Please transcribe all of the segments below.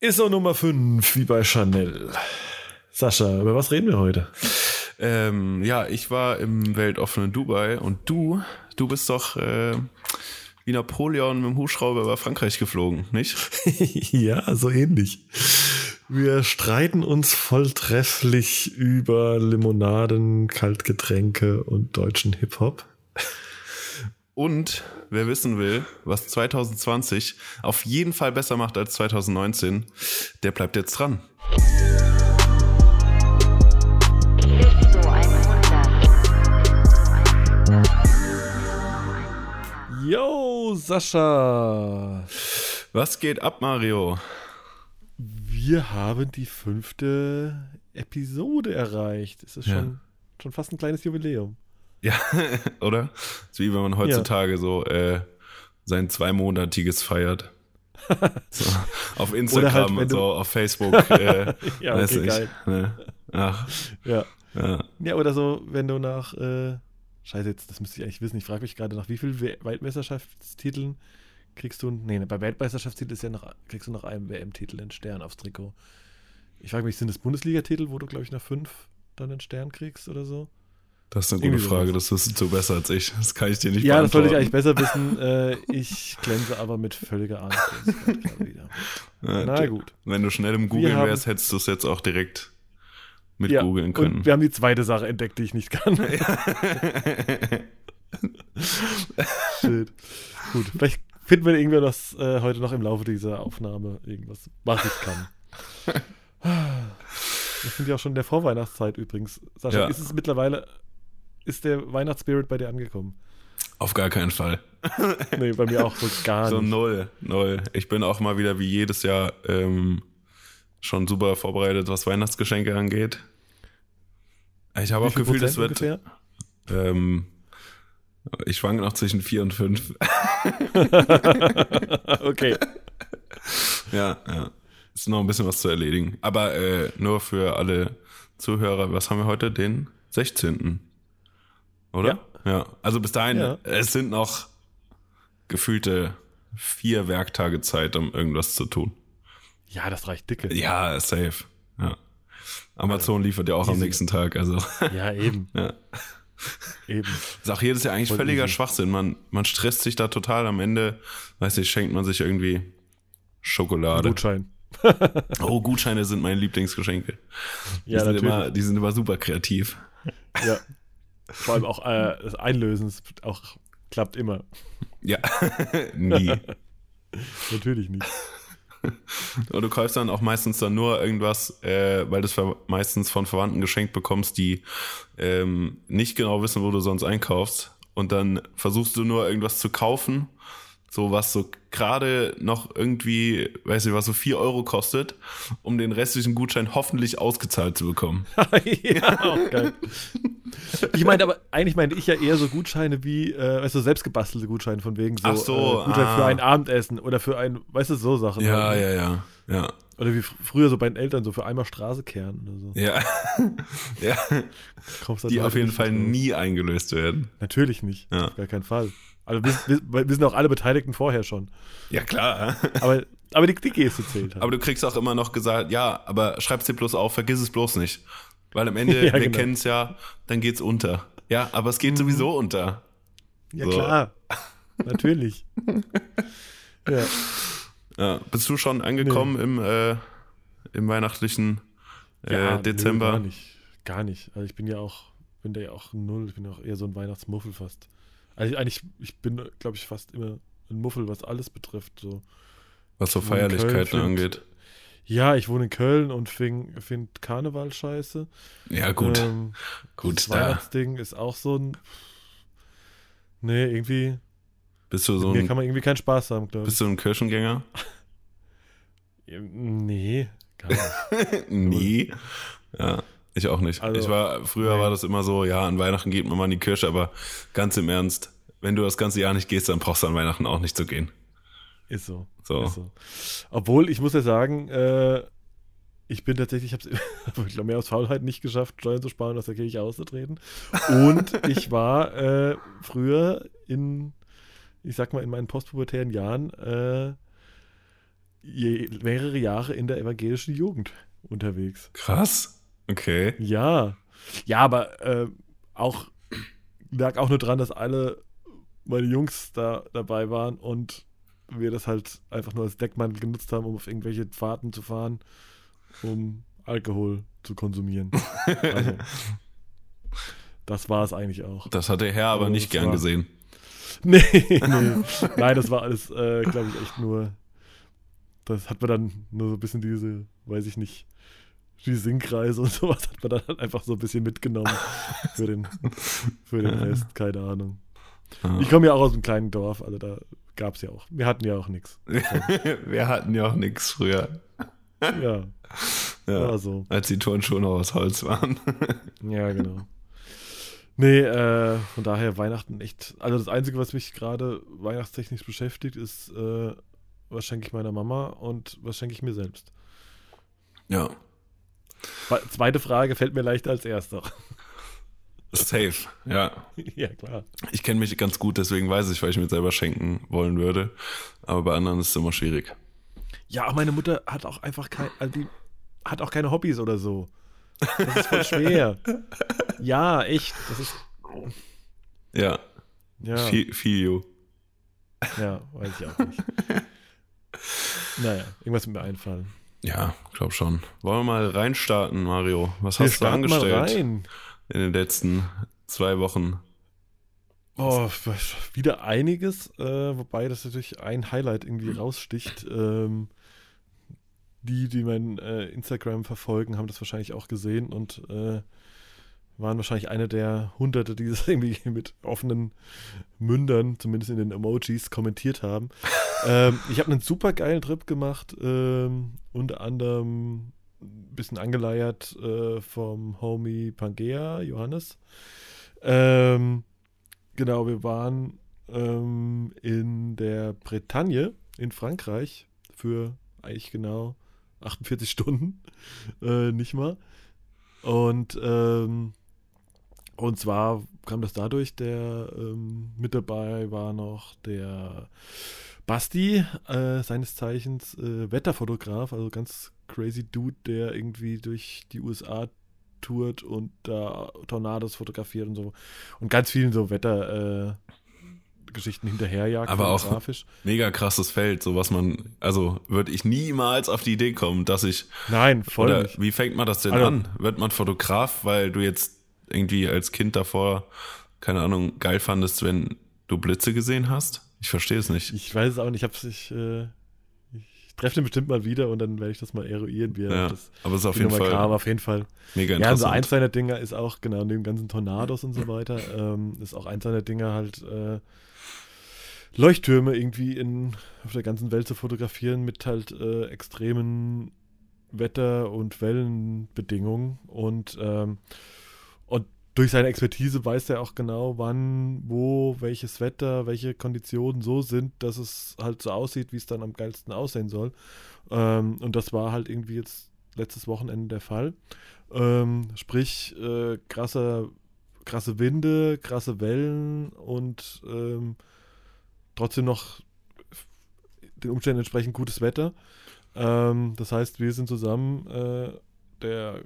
ISO Nummer 5, wie bei Chanel. Sascha, über was reden wir heute? Ähm, ja, ich war im weltoffenen Dubai und du, du bist doch äh, wie Napoleon mit dem Hubschrauber über Frankreich geflogen, nicht? ja, so ähnlich. Wir streiten uns volltrefflich über Limonaden, Kaltgetränke und deutschen Hip-Hop. Und wer wissen will, was 2020 auf jeden Fall besser macht als 2019, der bleibt jetzt dran. Yo, Sascha. Was geht ab, Mario? Wir haben die fünfte Episode erreicht. Es ist ja. schon, schon fast ein kleines Jubiläum. Ja, oder? So wie wenn man heutzutage ja. so äh, sein zweimonatiges feiert. so, auf Instagram halt, und so, auf Facebook. Äh, ja, weiß okay, ich. Ne? Ach. Ja. ja. Ja, oder so, wenn du nach, äh, scheiße, jetzt, das müsste ich eigentlich wissen, ich frage mich gerade, nach wie vielen Weltmeisterschaftstiteln kriegst du, nee, bei Weltmeisterschaftstitel ist ja nach, kriegst du nach einem WM-Titel einen Stern aufs Trikot. Ich frage mich, sind das Bundesliga-Titel, wo du, glaube ich, nach fünf dann einen Stern kriegst oder so? Das ist eine gute Frage, das wirst du besser als ich. Das kann ich dir nicht Ja, das sollte ich eigentlich besser wissen. Äh, ich glänze aber mit völliger Angst. Ja, Na gut. Wenn du schnell im Googeln wärst, hättest du es jetzt auch direkt mit ja, googeln können. Und wir haben die zweite Sache entdeckt, die ich nicht kann. Shit. Gut, vielleicht finden wir irgendwer das äh, heute noch im Laufe dieser Aufnahme irgendwas, was ich kann. Wir sind ja auch schon in der Vorweihnachtszeit übrigens. Sascha, ja. ist es mittlerweile ist der Weihnachtsspirit bei dir angekommen? Auf gar keinen Fall. nee, bei mir auch so gar so nicht. So null, null. Ich bin auch mal wieder wie jedes Jahr ähm, schon super vorbereitet, was Weihnachtsgeschenke angeht. Ich habe auch Gefühl, das wird. Ähm, ich schwanke noch zwischen vier und fünf. okay. Ja, ja. Ist noch ein bisschen was zu erledigen. Aber äh, nur für alle Zuhörer, was haben wir heute? Den 16 oder? Ja. ja. Also bis dahin, ja. es sind noch gefühlte vier Werktage Zeit, um irgendwas zu tun. Ja, das reicht dicke. Ja, safe. Ja. Amazon liefert ja auch am nächsten Tag, also. Ja, eben. ja. Eben. Ist auch jedes Jahr eigentlich Voll völliger easy. Schwachsinn. Man, man stresst sich da total. Am Ende, weiß ich, schenkt man sich irgendwie Schokolade. Gutschein. oh, Gutscheine sind meine Lieblingsgeschenke. Die, ja, sind natürlich. immer, die sind immer super kreativ. Ja, vor allem auch äh, das Einlösen auch klappt immer. Ja, nie. Natürlich nicht. Und du kaufst dann auch meistens dann nur irgendwas, äh, weil du es meistens von Verwandten geschenkt bekommst, die ähm, nicht genau wissen, wo du sonst einkaufst. Und dann versuchst du nur irgendwas zu kaufen so was so gerade noch irgendwie, weiß ich was, so 4 Euro kostet, um den restlichen Gutschein hoffentlich ausgezahlt zu bekommen. ja, auch geil. Ich meine, aber eigentlich meinte ich ja eher so Gutscheine wie, äh, weißt du, selbstgebastelte Gutscheine von wegen so, Ach so äh, Gutschein ah. für ein Abendessen oder für ein, weißt du, so Sachen. Ja, halt. ja, ja, ja. Oder wie früher so bei den Eltern, so für einmal Straße kehren oder so. Ja. ja. Die auf jeden Fall nie eingelöst werden. Natürlich nicht. Ja. Auf gar keinen Fall. Also sind auch alle Beteiligten vorher schon. Ja, klar. Aber, aber die, die Geste zählt halt. Aber du kriegst auch immer noch gesagt, ja, aber schreib's dir bloß auf, vergiss es bloß nicht. Weil am Ende, ja, wir genau. kennen es ja, dann geht's unter. Ja, aber es geht mhm. sowieso unter. Ja, so. klar. Natürlich. ja. ja. Bist du schon angekommen nee. im, äh, im weihnachtlichen äh, ja, Dezember? Nö, gar nicht. Gar nicht. Also ich bin ja auch, bin da ja auch null. Ich bin auch eher so ein Weihnachtsmuffel fast. Also eigentlich, ich bin, glaube ich, fast immer ein Muffel, was alles betrifft. So. Was so Feierlichkeiten Köln, angeht. ja, ich wohne in Köln und finde find Karneval scheiße. Ja, gut. Ähm, gut, das da. Weihnachtsding ist auch so ein. Nee, irgendwie. Bist du so ein. kann man irgendwie keinen Spaß haben, glaube ich. Bist du ein Kirchengänger? nee, gar nicht. nee. Ja. Ich auch nicht. Also, ich war, früher nee. war das immer so, ja, an Weihnachten geht man mal in die Kirche, aber ganz im Ernst, wenn du das ganze Jahr nicht gehst, dann brauchst du an Weihnachten auch nicht zu gehen. Ist so. so. Ist so. Obwohl, ich muss ja sagen, äh, ich bin tatsächlich, ich habe es, mehr aus Faulheit nicht geschafft, Steuern zu sparen, aus der Kirche auszutreten. Und ich war äh, früher in, ich sag mal, in meinen postpubertären Jahren, äh, je, mehrere Jahre in der evangelischen Jugend unterwegs. Krass. Okay. Ja. Ja, aber äh, auch lag auch nur dran, dass alle meine Jungs da dabei waren und wir das halt einfach nur als Deckmantel genutzt haben, um auf irgendwelche Fahrten zu fahren, um Alkohol zu konsumieren. Also, das war es eigentlich auch. Das hat der Herr aber Also, nicht gern war- gesehen. Nee, nee. Nein, das war alles, äh, glaube ich, echt nur. Das hat man dann nur so ein bisschen diese, weiß ich nicht, die Singkreise und sowas hat man dann halt einfach so ein bisschen mitgenommen für den, für den Rest, keine Ahnung. Ich komme ja auch aus einem kleinen Dorf, also da gab es ja auch, wir hatten ja auch nichts. Wir hatten ja auch nichts früher. Ja, Ja. so. Als die Turnschuhe noch aus Holz waren. Ja, genau. Nee, äh, von daher Weihnachten echt. Also das Einzige, was mich gerade weihnachtstechnisch beschäftigt, ist, äh, was schenke ich meiner Mama und was schenke ich mir selbst. Ja. Zweite Frage fällt mir leichter als erste. Safe. Ja. ja, klar. Ich kenne mich ganz gut, deswegen weiß ich, was ich mir selber schenken wollen würde. Aber bei anderen ist es immer schwierig. Ja, meine Mutter hat auch einfach kein, also die hat auch keine Hobbys oder so. Das ist voll schwer. ja, echt. Das ist, Ja. ja, Feel, feel you. ja, weiß ich auch nicht. Naja, irgendwas wird mir einfallen. Ja, glaub schon. Wollen wir mal reinstarten, Mario? Was Wir hast du angestellt rein. in den letzten zwei Wochen? Oh, wieder einiges, äh, wobei das natürlich ein Highlight irgendwie raussticht. Ähm, die, die mein äh, Instagram verfolgen, haben das wahrscheinlich auch gesehen und äh, waren wahrscheinlich eine der Hunderte, die das irgendwie mit offenen Mündern, zumindest in den Emojis, kommentiert haben. ähm, ich habe einen super geilen Trip gemacht, ähm, unter anderem ein bisschen angeleiert äh, vom Homie Pangea, Johannes. Ähm, Genau, wir waren ähm, in der Bretagne in Frankreich für eigentlich genau 48 Stunden, äh, nicht mal. Und, ähm, und zwar kam das dadurch, der ähm, mit dabei war noch der Basti, äh, seines Zeichens äh, Wetterfotograf, also ganz crazy Dude, der irgendwie durch die USA tourt und da Tornados fotografiert und so. Und ganz vielen so Wettergeschichten äh, Geschichten hinterherjagt, Aber auch- fotografisch. Mega krasses Feld, so was man, also würde ich niemals auf die Idee kommen, dass ich, Nein, voll oder nicht. wie fängt man das denn Also- an? Wird man Fotograf, weil du jetzt irgendwie als Kind davor, keine Ahnung, geil fandest, wenn du Blitze gesehen hast? Ich verstehe es nicht. Ich weiß es auch nicht. Ich, hab's, ich, äh, ich treffe den bestimmt mal wieder und dann werde ich das mal eruieren, wie er Ja, das aber es ist auf jeden Fall kam. Auf jeden Fall. mega Ja, also interessant. eins seiner Dinger ist auch, genau, neben ganzen Tornados und so weiter, ähm, ist auch eins seiner Dinger halt äh, Leuchttürme irgendwie in, auf der ganzen Welt zu fotografieren mit halt äh, extremen Wetter- und Wellenbedingungen und, ähm, und durch seine Expertise weiß er auch genau, wann, wo, welches Wetter, welche Konditionen so sind, dass es halt so aussieht, wie es dann am geilsten aussehen soll. Ähm, und das war halt irgendwie jetzt letztes Wochenende der Fall. Ähm, sprich, äh, krasse, krasse Winde, krasse Wellen und ähm, trotzdem noch den Umständen entsprechend gutes Wetter. Ähm, das heißt, wir sind zusammen, äh, der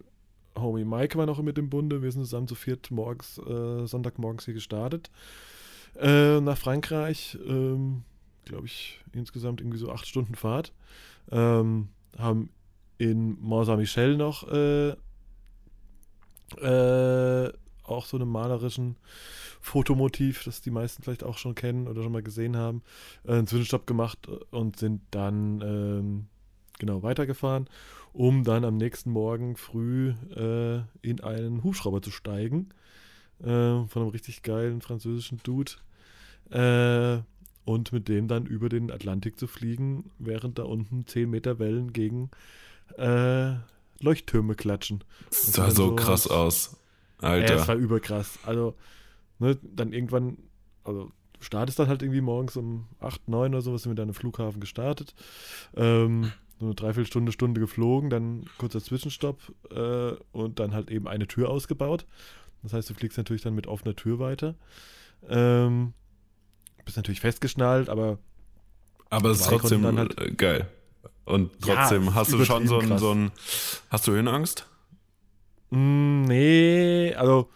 Homie Mike war noch mit im Bunde, wir sind zusammen zu viert morgens, äh, Sonntagmorgens hier gestartet äh, nach Frankreich. Ähm, Glaube ich, insgesamt irgendwie so acht Stunden Fahrt. Ähm, haben in Mont Saint-Michel noch äh, äh, auch so einem malerischen Fotomotiv, das die meisten vielleicht auch schon kennen oder schon mal gesehen haben, äh, einen Zwischenstopp gemacht und sind dann ähm, genau weitergefahren, um dann am nächsten Morgen früh äh, in einen Hubschrauber zu steigen äh, von einem richtig geilen französischen Dude äh, und mit dem dann über den Atlantik zu fliegen, während da unten 10 Meter Wellen gegen äh, Leuchttürme klatschen. Das sah so so- krass aus. Ja, es Alter. war überkrass. Also, ne, dann irgendwann, also du startest dann halt irgendwie morgens um 8, 9 oder sowas, sind wir dann im Flughafen gestartet. Ähm, so eine Dreiviertelstunde, Stunde geflogen, dann kurzer Zwischenstopp äh, und dann halt eben eine Tür ausgebaut. Das heißt, du fliegst natürlich dann mit offener Tür weiter. Ähm, bist natürlich festgeschnallt, aber Aber es ist trotzdem halt- äh, geil. Und trotzdem Ja, hast du schon so ein, so ein. Hast du Höhenangst? Mm, nee, also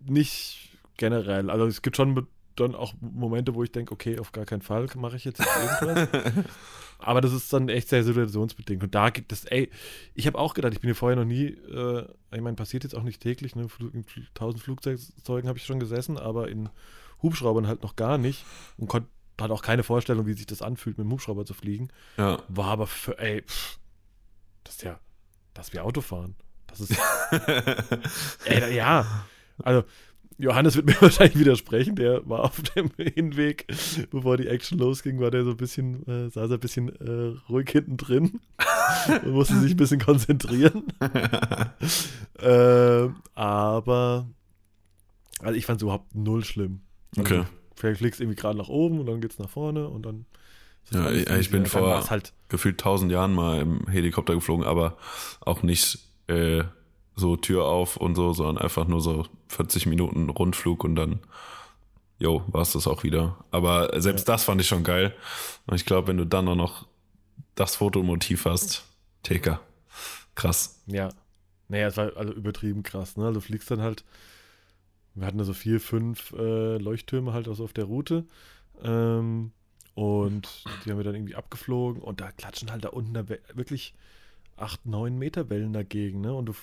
nicht generell. Also es gibt schon dann auch Momente, wo ich denke, okay, auf gar keinen Fall mache ich jetzt irgendwas. Aber das ist dann echt sehr situationsbedingt. Und da gibt es, ey, ich habe auch gedacht, ich bin hier vorher noch nie, äh, ich meine, passiert jetzt auch nicht täglich, ne? In tausend Flugzeugen habe ich schon gesessen, aber in Hubschraubern halt noch gar nicht. Und konnt, hatte auch keine Vorstellung, wie sich das anfühlt, mit dem Hubschrauber zu fliegen. Ja. War aber für, ey, pff, das ist ja, das ist wie Autofahren. Das ist, ey, ja. Also, Johannes wird mir wahrscheinlich widersprechen, der war auf dem Hinweg, bevor die Action losging, war der so ein bisschen, äh, saß er ein bisschen äh, ruhig hinten drin und musste sich ein bisschen konzentrieren. ähm, aber, also ich fand es überhaupt null schlimm. Also, Okay. Vielleicht fliegst du irgendwie gerade nach oben und dann geht's nach vorne und dann. Ja, ich- ich bin vor- halt Gefühlt tausend Jahren mal im Helikopter geflogen, aber auch nicht äh, so Tür auf und so, sondern einfach nur so 40 Minuten Rundflug und dann, jo, war es das auch wieder. Aber selbst das fand ich schon geil. Und ich glaube, wenn du dann auch noch das Fotomotiv hast, TK. Krass. Ja. Naja, es war also übertrieben krass, ne? Also du fliegst dann halt, wir hatten da so vier, fünf äh, Leuchttürme halt also auf der Route. Ähm, und die haben wir dann irgendwie abgeflogen und da klatschen halt da unten da wirklich acht, neun Meter Wellen dagegen, ne? Und du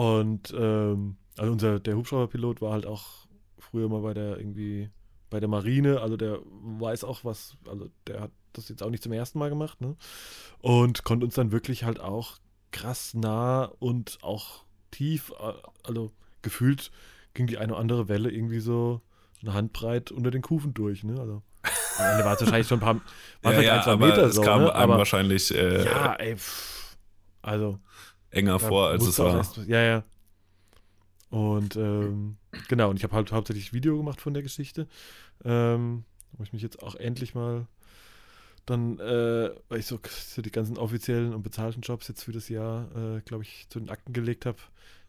und ähm, also unser der Hubschrauberpilot war halt auch früher mal bei der irgendwie bei der Marine, also der weiß auch was, also der hat das jetzt auch nicht zum ersten Mal gemacht, ne? Und konnte uns dann wirklich halt auch krass nah und auch tief, äh, also gefühlt ging die eine oder andere Welle irgendwie so eine Handbreit unter den Kufen durch, ne? Also Ende war es wahrscheinlich schon ein paar, war vielleicht ein, zwei Meter es so, kam ne? einem aber wahrscheinlich äh, ja, ey, pff, also enger vor, als es war. erst- ja, ja. Und ähm, genau, und ich habe halt hauptsächlich Video gemacht von der Geschichte, ähm, wo ich mich jetzt auch endlich mal dann, äh, weil ich so, so die ganzen offiziellen und bezahlten Jobs jetzt für das Jahr, äh, glaube ich, zu den Akten gelegt habe.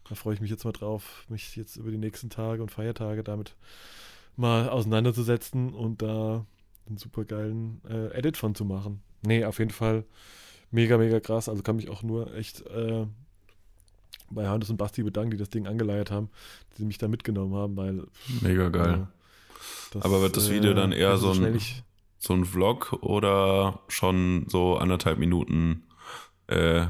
Da freue ich mich jetzt mal drauf, mich jetzt über die nächsten Tage und Feiertage damit mal auseinanderzusetzen und da einen super geilen äh, Edit von zu machen. Nee, auf jeden Fall mega, mega krass. Also kann mich auch nur echt äh, bei Hannes und Basti bedanken, die das Ding angeleiert haben, die mich da mitgenommen haben, weil. Mega geil. ja, das, Aber wird das Video dann eher also so ein- So ein Vlog oder schon so anderthalb Minuten äh,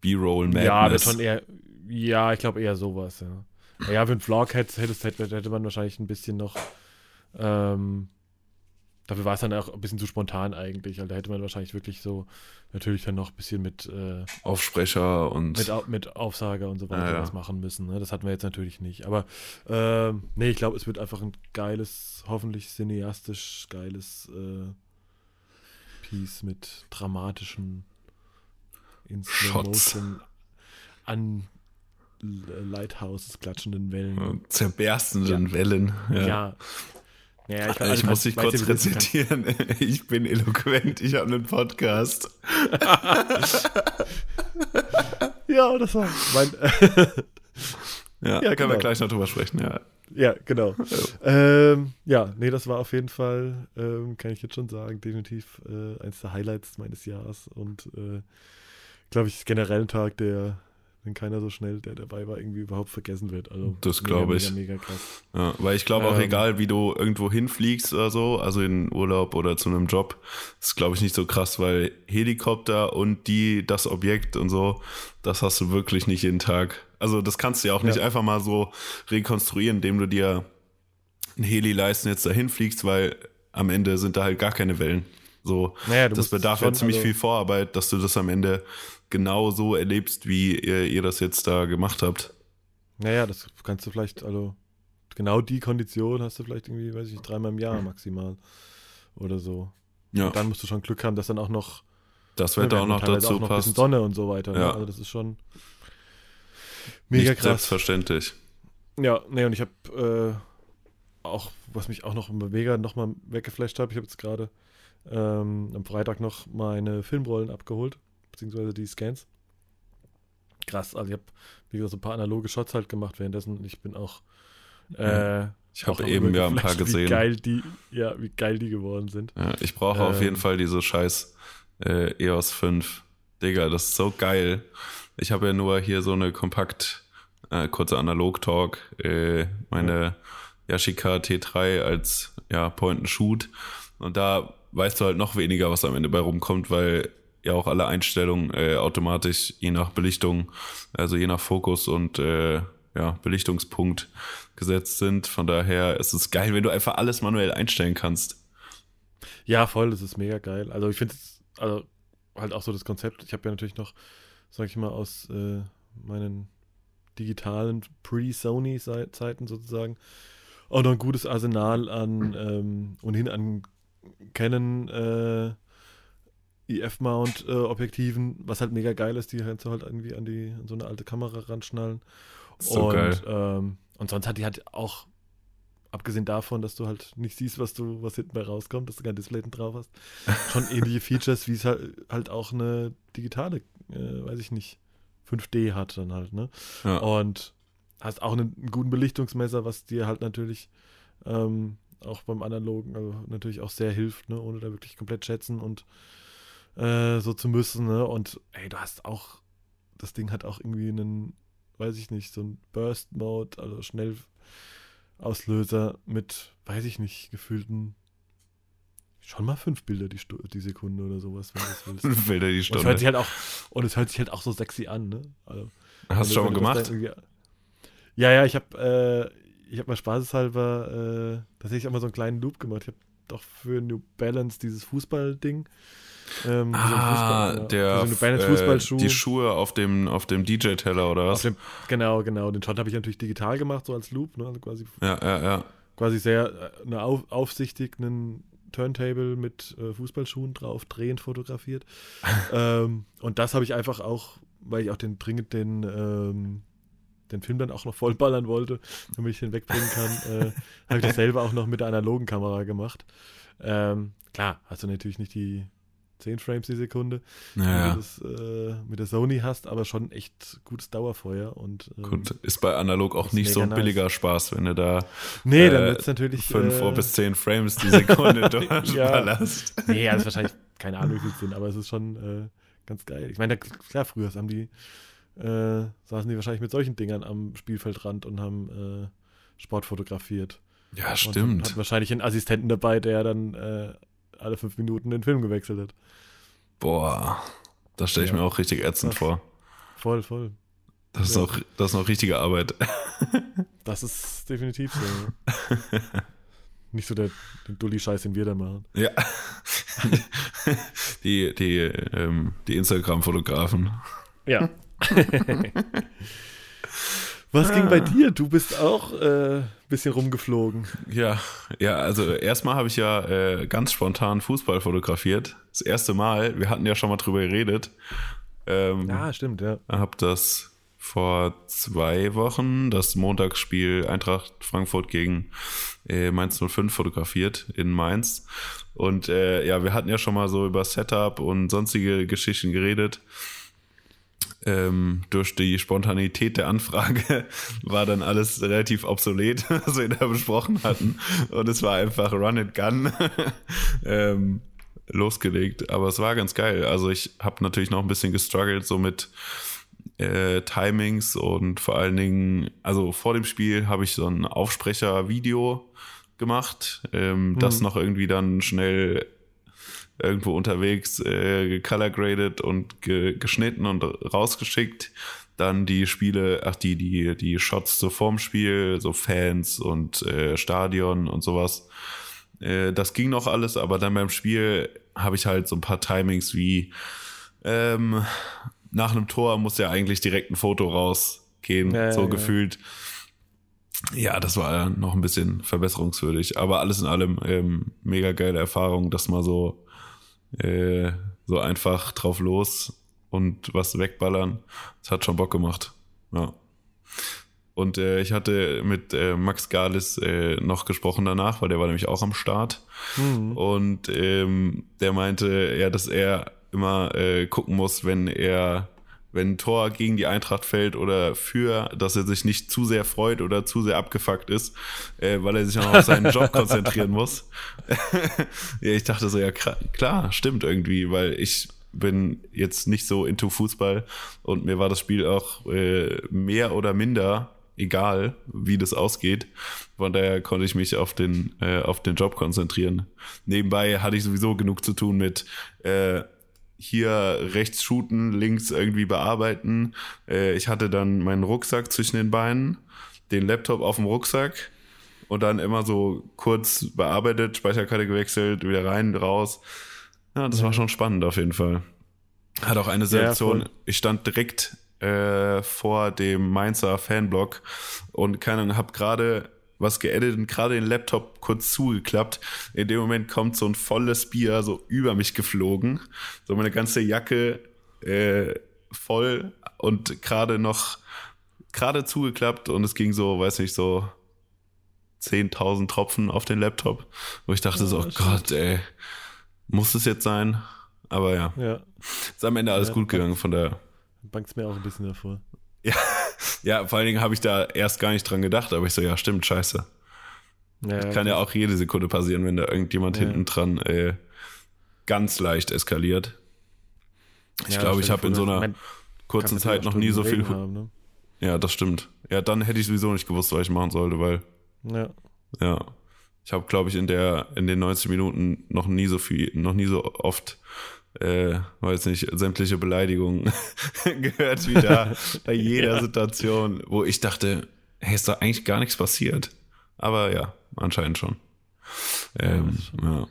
B-Roll Madness? Ja, wird schon eher. Ja, ich glaube eher sowas, ja. Ja, für einen Vlog hätte, hätte, hätte, hätte man wahrscheinlich ein bisschen noch. Ähm, dafür war es dann auch ein bisschen zu spontan eigentlich. Also da hätte man wahrscheinlich wirklich so natürlich dann noch ein bisschen mit, äh, Aufsprecher und mit, mit Aufsager und so weiter Ja, ja. was machen müssen. Ne? Das hatten wir jetzt natürlich nicht. Aber ähm, nee, ich glaube, es wird einfach ein geiles, hoffentlich cineastisch geiles äh, Piece mit dramatischen in. Motion an Lighthouses klatschenden Wellen. und zerberstenden Wellen. Ja. Ja. Ja, ich, also muss dich kurz rezitieren. Ich bin eloquent, ich habe einen Podcast. Ja, das war mein. Ja, Ja, können wir genau. gleich noch drüber sprechen. Ja. Ja, genau. Ähm, ja, nee, das war auf jeden Fall, ähm, kann ich jetzt schon sagen, definitiv äh, eines der Highlights meines Jahres und äh, glaube ich generell ein Tag, der, wenn keiner so schnell, der dabei war, irgendwie überhaupt vergessen wird. Also Das mega, glaub ich. Mega, mega krass. Ja, weil ich glaube auch, Ähm. egal wie du irgendwo hinfliegst oder so, also in Urlaub oder zu einem Job, ist glaube ich nicht so krass, weil Helikopter und die, das Objekt und so, das hast du wirklich nicht jeden Tag. Also das kannst du ja auch nicht Ja. einfach mal so rekonstruieren, indem du dir ein Heli leisten jetzt dahin fliegst, weil am Ende sind da halt gar keine Wellen. So, Naja, das bedarf ja schon, ziemlich also- viel Vorarbeit, dass du das am Ende genau so erlebst, wie ihr, ihr das jetzt da gemacht habt. Naja, das kannst du vielleicht, also genau die Kondition hast du vielleicht irgendwie, weiß ich nicht, dreimal im Jahr maximal oder so. Ja, Und dann musst du schon Glück haben, dass dann auch noch das Wetter auch noch dazu auch noch ein bisschen passt. Sonne und so weiter. Ne? Ja. Also das ist schon mega nicht krass. selbstverständlich. Ja, nee, und ich habe äh, auch, was mich auch noch mega nochmal weggeflasht hat, ich habe jetzt gerade ähm, am Freitag noch meine Filmrollen abgeholt, beziehungsweise die Scans. Krass, also ich habe, wie gesagt, so ein paar analoge Shots halt gemacht währenddessen. Ich bin auch, äh, Ich habe eben ja ein paar gesehen. Wie geil die, ja, wie geil die geworden sind. Ja, ich brauche auf Ähm. jeden Fall diese scheiß äh, EOS 5. Digga, das ist so geil. Ich habe ja nur hier so eine kompakt, äh, kurze Analog-Talk, äh, meine Yashica T3 als ja, Point-and-Shoot. Und da weißt du halt noch weniger, was am Ende bei rumkommt, weil ja auch alle Einstellungen äh, automatisch je nach Belichtung, also je nach Fokus und äh, ja, Belichtungspunkt gesetzt sind. Von daher ist es geil, wenn du einfach alles manuell einstellen kannst. Ja, voll, das ist mega geil. Also ich finde es, also halt auch so das Konzept. Ich habe ja natürlich noch, sag ich mal, aus äh, meinen digitalen Pre-Sony-Zeiten sozusagen auch noch ein gutes Arsenal an ähm, ohnehin an Canon äh, EF-Mount-Objektiven, was halt mega geil ist, die kannst du halt irgendwie an die an so eine alte Kamera ranschnallen. So und, geil. Ähm, und sonst hat die halt auch, abgesehen davon, dass du halt nicht siehst, was du, was hinten bei rauskommt, dass du kein Display drauf hast, schon ähnliche Features, wie es halt, halt auch eine digitale, äh, weiß ich nicht, 5D hat dann halt, ne? Ja. Und hast auch einen, einen guten Belichtungsmesser, was dir halt natürlich ähm, auch beim analogen also natürlich auch sehr hilft, ne? ohne da wirklich komplett schätzen und äh, so zu müssen. Ne? Und ey, du hast auch, das Ding hat auch irgendwie einen, weiß ich nicht, so ein Burst-Mode, also Schnellauslöser mit, weiß ich nicht, gefühlten schon mal fünf Bilder die, Stu die Sekunde oder sowas, wenn du willst. Bilder die Und es Stunde. hört sich halt auch, und es hört sich halt auch so sexy an, ne? Also, Hast du schon mal gemacht? Ja, ja, ich habe äh, ich habe mal spaßeshalber äh, tatsächlich auch mal so einen kleinen Loop gemacht. Ich habe doch für New Balance dieses Fußballding. Ähm, Ah, Fußball- der, für so New Balance äh, Fußballschuh. die Schuhe auf dem, auf dem DJ-Teller oder was? dem, genau, genau. Den Shot habe ich natürlich digital gemacht, so als Loop, ne? Also quasi, Ja, ja, ja. quasi sehr äh, eine auf, aufsichtigen Turntable mit äh, Fußballschuhen drauf, drehend fotografiert. ähm, und das habe ich einfach auch, weil ich auch den dringend den, ähm, den Film dann auch noch vollballern wollte, damit ich den wegbringen kann, äh, habe ich das selber auch noch mit der analogen Kamera gemacht. Ähm, klar, hast du natürlich nicht die 10 Frames die Sekunde, wie ja, du das äh, mit der Sony hast, aber schon echt gutes Dauerfeuer und ähm, Gut, ist bei analog auch ist nicht so ein nice. billiger Spaß, wenn du da Nee, dann äh, wird es natürlich. fünf äh, bis zehn Frames die Sekunde Ja. durchballerst. Nee, also wahrscheinlich keine Ahnung, wie viel es sind, aber es ist schon äh, ganz geil. Ich meine, klar, früher haben die, äh, saßen die wahrscheinlich mit solchen Dingern am Spielfeldrand und haben äh, Sport fotografiert. Ja, Und stimmt. hat wahrscheinlich einen Assistenten dabei, der dann äh, alle fünf Minuten den Film gewechselt hat. Boah, das stelle ich Ja. mir auch richtig ätzend Krass. vor. Voll, voll. Das ist, Ja. noch, das ist noch richtige Arbeit. Das ist definitiv so. Nicht so der, der Dulli-Scheiß, den wir da machen. Ja. Die, die, ähm, die Instagram-Fotografen. Ja. Was ging bei dir? Du bist auch ein äh, bisschen rumgeflogen. Ja, ja, also erstmal habe ich ja äh, ganz spontan Fußball fotografiert. Das erste Mal. Wir hatten ja schon mal drüber geredet. Ähm, Ja, stimmt, ja. habe das vor zwei Wochen, das Montagsspiel Eintracht Frankfurt gegen äh, Mainz 05 fotografiert in Mainz. Und äh, ja, wir hatten ja schon mal so über Setup und sonstige Geschichten geredet. Ähm, durch die Spontanität der Anfrage war dann alles relativ obsolet, was wir da besprochen hatten. Und es war einfach Run and Gun ähm, losgelegt. Aber es war ganz geil. Also ich habe natürlich noch ein bisschen gestruggelt, so mit äh, Timings und vor allen Dingen, also vor dem Spiel habe ich so ein Aufsprecher-Video gemacht, ähm, das noch irgendwie dann schnell irgendwo unterwegs äh, gecolor graded und ge geschnitten und rausgeschickt. Dann die Spiele, ach die, die, die Shots so vorm Spiel, so Fans und äh, Stadion und sowas. Äh, das ging noch alles, aber dann beim Spiel habe ich halt so ein paar Timings wie ähm, nach einem Tor muss ja eigentlich direkt ein Foto rausgehen, Ja, so ja. gefühlt. Ja, das war noch ein bisschen verbesserungswürdig, aber alles in allem ähm, mega geile Erfahrung, das mal so äh, so einfach drauf los und was wegballern. Das hat schon Bock gemacht. Ja. Und äh, ich hatte mit äh, Max Galis äh, noch gesprochen danach, weil der war nämlich auch am Start. Mhm. Und ähm, der meinte, ja, dass er immer äh, gucken muss, wenn er wenn ein Tor gegen die Eintracht fällt oder für, dass er sich nicht zu sehr freut oder zu sehr abgefuckt ist, äh, weil er sich auch auf seinen Job konzentrieren muss. ja, ich dachte so, ja klar, stimmt irgendwie, weil ich bin jetzt nicht so into Fußball und mir war das Spiel auch äh, mehr oder minder egal, wie das ausgeht. Von daher konnte ich mich auf den, äh, auf den Job konzentrieren. Nebenbei hatte ich sowieso genug zu tun mit äh, hier rechts shooten, links irgendwie bearbeiten. Äh, ich hatte dann meinen Rucksack zwischen den Beinen, den Laptop auf dem Rucksack und dann immer so kurz bearbeitet, Speicherkarte gewechselt, wieder rein, raus. Ja, das war schon spannend auf jeden Fall. Hat auch eine Situation, ja, ich stand direkt äh, vor dem Mainzer Fanblock und keine Ahnung, hab gerade was geedit und gerade den Laptop kurz zugeklappt. In dem Moment kommt so ein volles Bier so über mich geflogen. So meine ganze Jacke äh, voll und gerade noch gerade zugeklappt und es ging so, weiß nicht, so 10.000 Tropfen auf den Laptop, wo ich dachte ja, so, oh Gott, ey, muss es jetzt sein? Aber ja, ja. ist am Ende alles ja, gut gegangen, von daher. Bangt mir auch ein bisschen davor. Ja, ja, vor allen Dingen habe ich da erst gar nicht dran gedacht, aber ich so, ja, stimmt, scheiße. Ja, Kann ja auch jede Sekunde passieren, wenn da irgendjemand ja. hinten dran äh, ganz leicht eskaliert. Ich ja, glaube, ich habe in so einer kurzen Zeit noch nie so viel. Haben, ne? Ja, das stimmt. Ja, dann hätte ich sowieso nicht gewusst, was ich machen sollte, weil. Ja. Ja. Ich habe, glaube ich, in der in den 90 Minuten noch nie so viel, noch nie so oft äh, weiß nicht, sämtliche Beleidigungen gehört wieder bei jeder ja. Situation, wo ich dachte, hey, ist da eigentlich gar nichts passiert. Aber ja, anscheinend schon. Ähm, ja.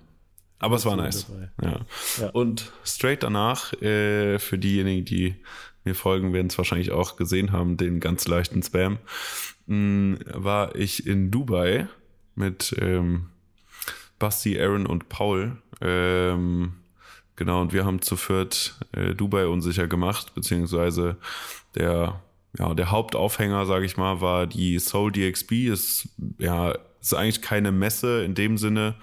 Aber es war nice. Ja. ja. Und straight danach, äh, für diejenigen, die mir folgen, werden es wahrscheinlich auch gesehen haben, den ganz leichten Spam, mh, mm, war ich in Dubai mit ähm, Basti, Aaron und Paul. Ähm, Genau, und wir haben zu viert äh, Dubai unsicher gemacht, beziehungsweise der, ja, der Hauptaufhänger, sage ich mal, war die Soul DXB. Ist, ja, ist eigentlich keine Messe in dem Sinne,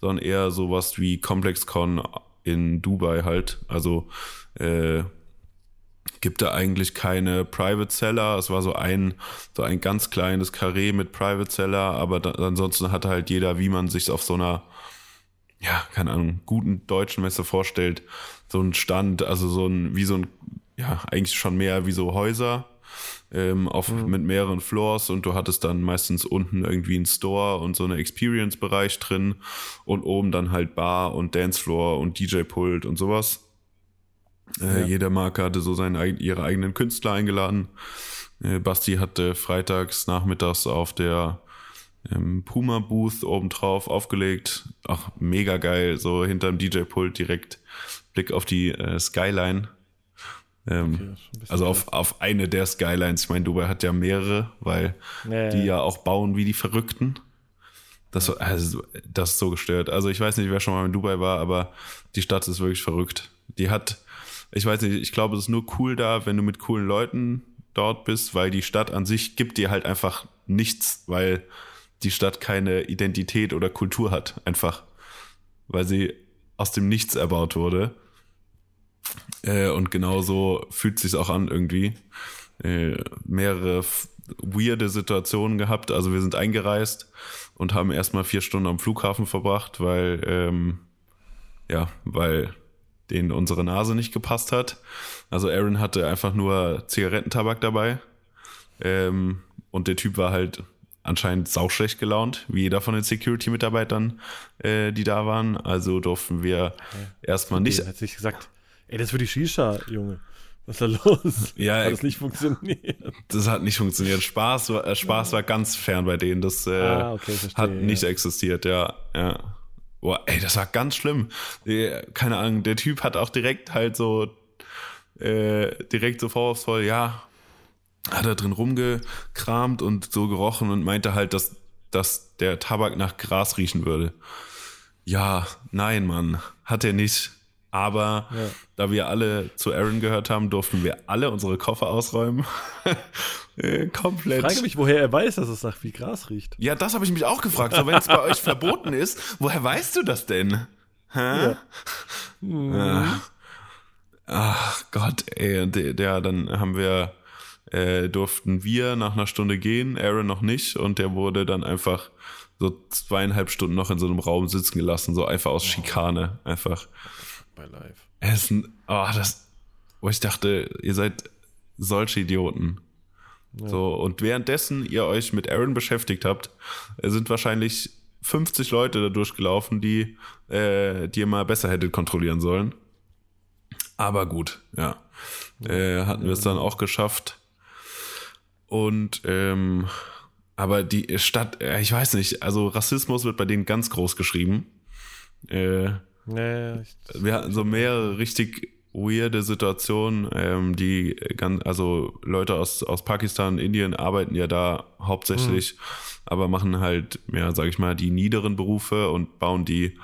sondern eher sowas wie ComplexCon in Dubai halt. Also äh, gibt da eigentlich keine Private Seller. Es war so ein, so ein ganz kleines Karree mit Private Seller, aber da, ansonsten hatte halt jeder, wie man sich auf so einer ja, keine Ahnung, guten deutschen Messe vorstellt, so ein Stand, also so ein, wie so ein, ja, eigentlich schon mehr wie so Häuser ähm, auf, mhm. mit mehreren Floors und du hattest dann meistens unten irgendwie einen Store und so eine Experience-Bereich drin und oben dann halt Bar und Dancefloor und DJ-Pult und sowas. Äh, ja. Jede Marke hatte so seine, ihre eigenen Künstler eingeladen. Äh, Basti hatte freitags nachmittags auf der ähm, Puma-Booth obendrauf aufgelegt. Ach, mega geil, so hinterm DJ-Pult direkt Blick auf die äh, Skyline. Ähm, okay, also auf, auf eine der Skylines. Ich meine, Dubai hat ja mehrere, weil nee. die ja auch bauen wie die Verrückten. Das, also, das ist so gestört. Also ich weiß nicht, wer schon mal in Dubai war, aber die Stadt ist wirklich verrückt. Die hat, ich weiß nicht, ich glaube, es ist nur cool da, wenn du mit coolen Leuten dort bist, weil die Stadt an sich gibt dir halt einfach nichts, weil die Stadt keine Identität oder Kultur hat, einfach weil sie aus dem Nichts erbaut wurde. Äh, und genauso fühlt sich auch an irgendwie. Äh, mehrere weirde Situationen gehabt. Also wir sind eingereist und haben erstmal vier Stunden am Flughafen verbracht, weil ähm, ja, weil denen unsere Nase nicht gepasst hat. Also Aaron hatte einfach nur Zigarettentabak dabei. Ähm, und der Typ war halt anscheinend sauschlecht gelaunt, wie jeder von den Security-Mitarbeitern, äh, die da waren. Also durften wir ja. erstmal nicht. Hat sich gesagt, ey, das für die Shisha, Junge. Was ist da los? Ja, hat das nicht funktioniert. Das hat nicht funktioniert. Spaß war, äh, Spaß war ganz fern bei denen. Das äh, ah, okay, verstehe, hat nicht ja. existiert, ja. ja. Boah, ey, das war ganz schlimm. Äh, keine Ahnung, der Typ hat auch direkt halt so äh, direkt so vorwurfsvoll, ja, hat er drin rumgekramt und so gerochen und meinte halt, dass, dass der Tabak nach Gras riechen würde. Ja, nein, Mann, hat er nicht. Aber ja. da wir alle zu Aaron gehört haben, durften wir alle unsere Koffer ausräumen. Komplett. Ich frage mich, woher er weiß, dass es nach wie Gras riecht. Ja, das habe ich mich auch gefragt. So, wenn es bei euch verboten ist, woher weißt du das denn? Hä? Ja. Mhm. Ach Gott, ey, der, der dann haben wir, äh, durften wir nach einer Stunde gehen, Aaron noch nicht, und der wurde dann einfach so zweieinhalb Stunden noch in so einem Raum sitzen gelassen, so einfach aus Schikane, einfach. Bei live. Es ist ein, oh, das, wo ich dachte, ihr seid solche Idioten. Ja. So, und währenddessen ihr euch mit Aaron beschäftigt habt, sind wahrscheinlich 50 Leute da durchgelaufen, die, äh, die ihr mal besser hättet kontrollieren sollen. Aber gut, ja. Äh, hatten wir es dann auch geschafft. Und ähm, aber die Stadt, äh, ich weiß nicht, also Rassismus wird bei denen ganz groß geschrieben. Äh, nee, wir hatten so mehrere richtig weirde Situationen, ähm, die ganz, also Leute aus, aus Pakistan, Indien arbeiten ja da hauptsächlich, mhm. aber machen halt, ja, sag ich mal, die niederen Berufe und bauen die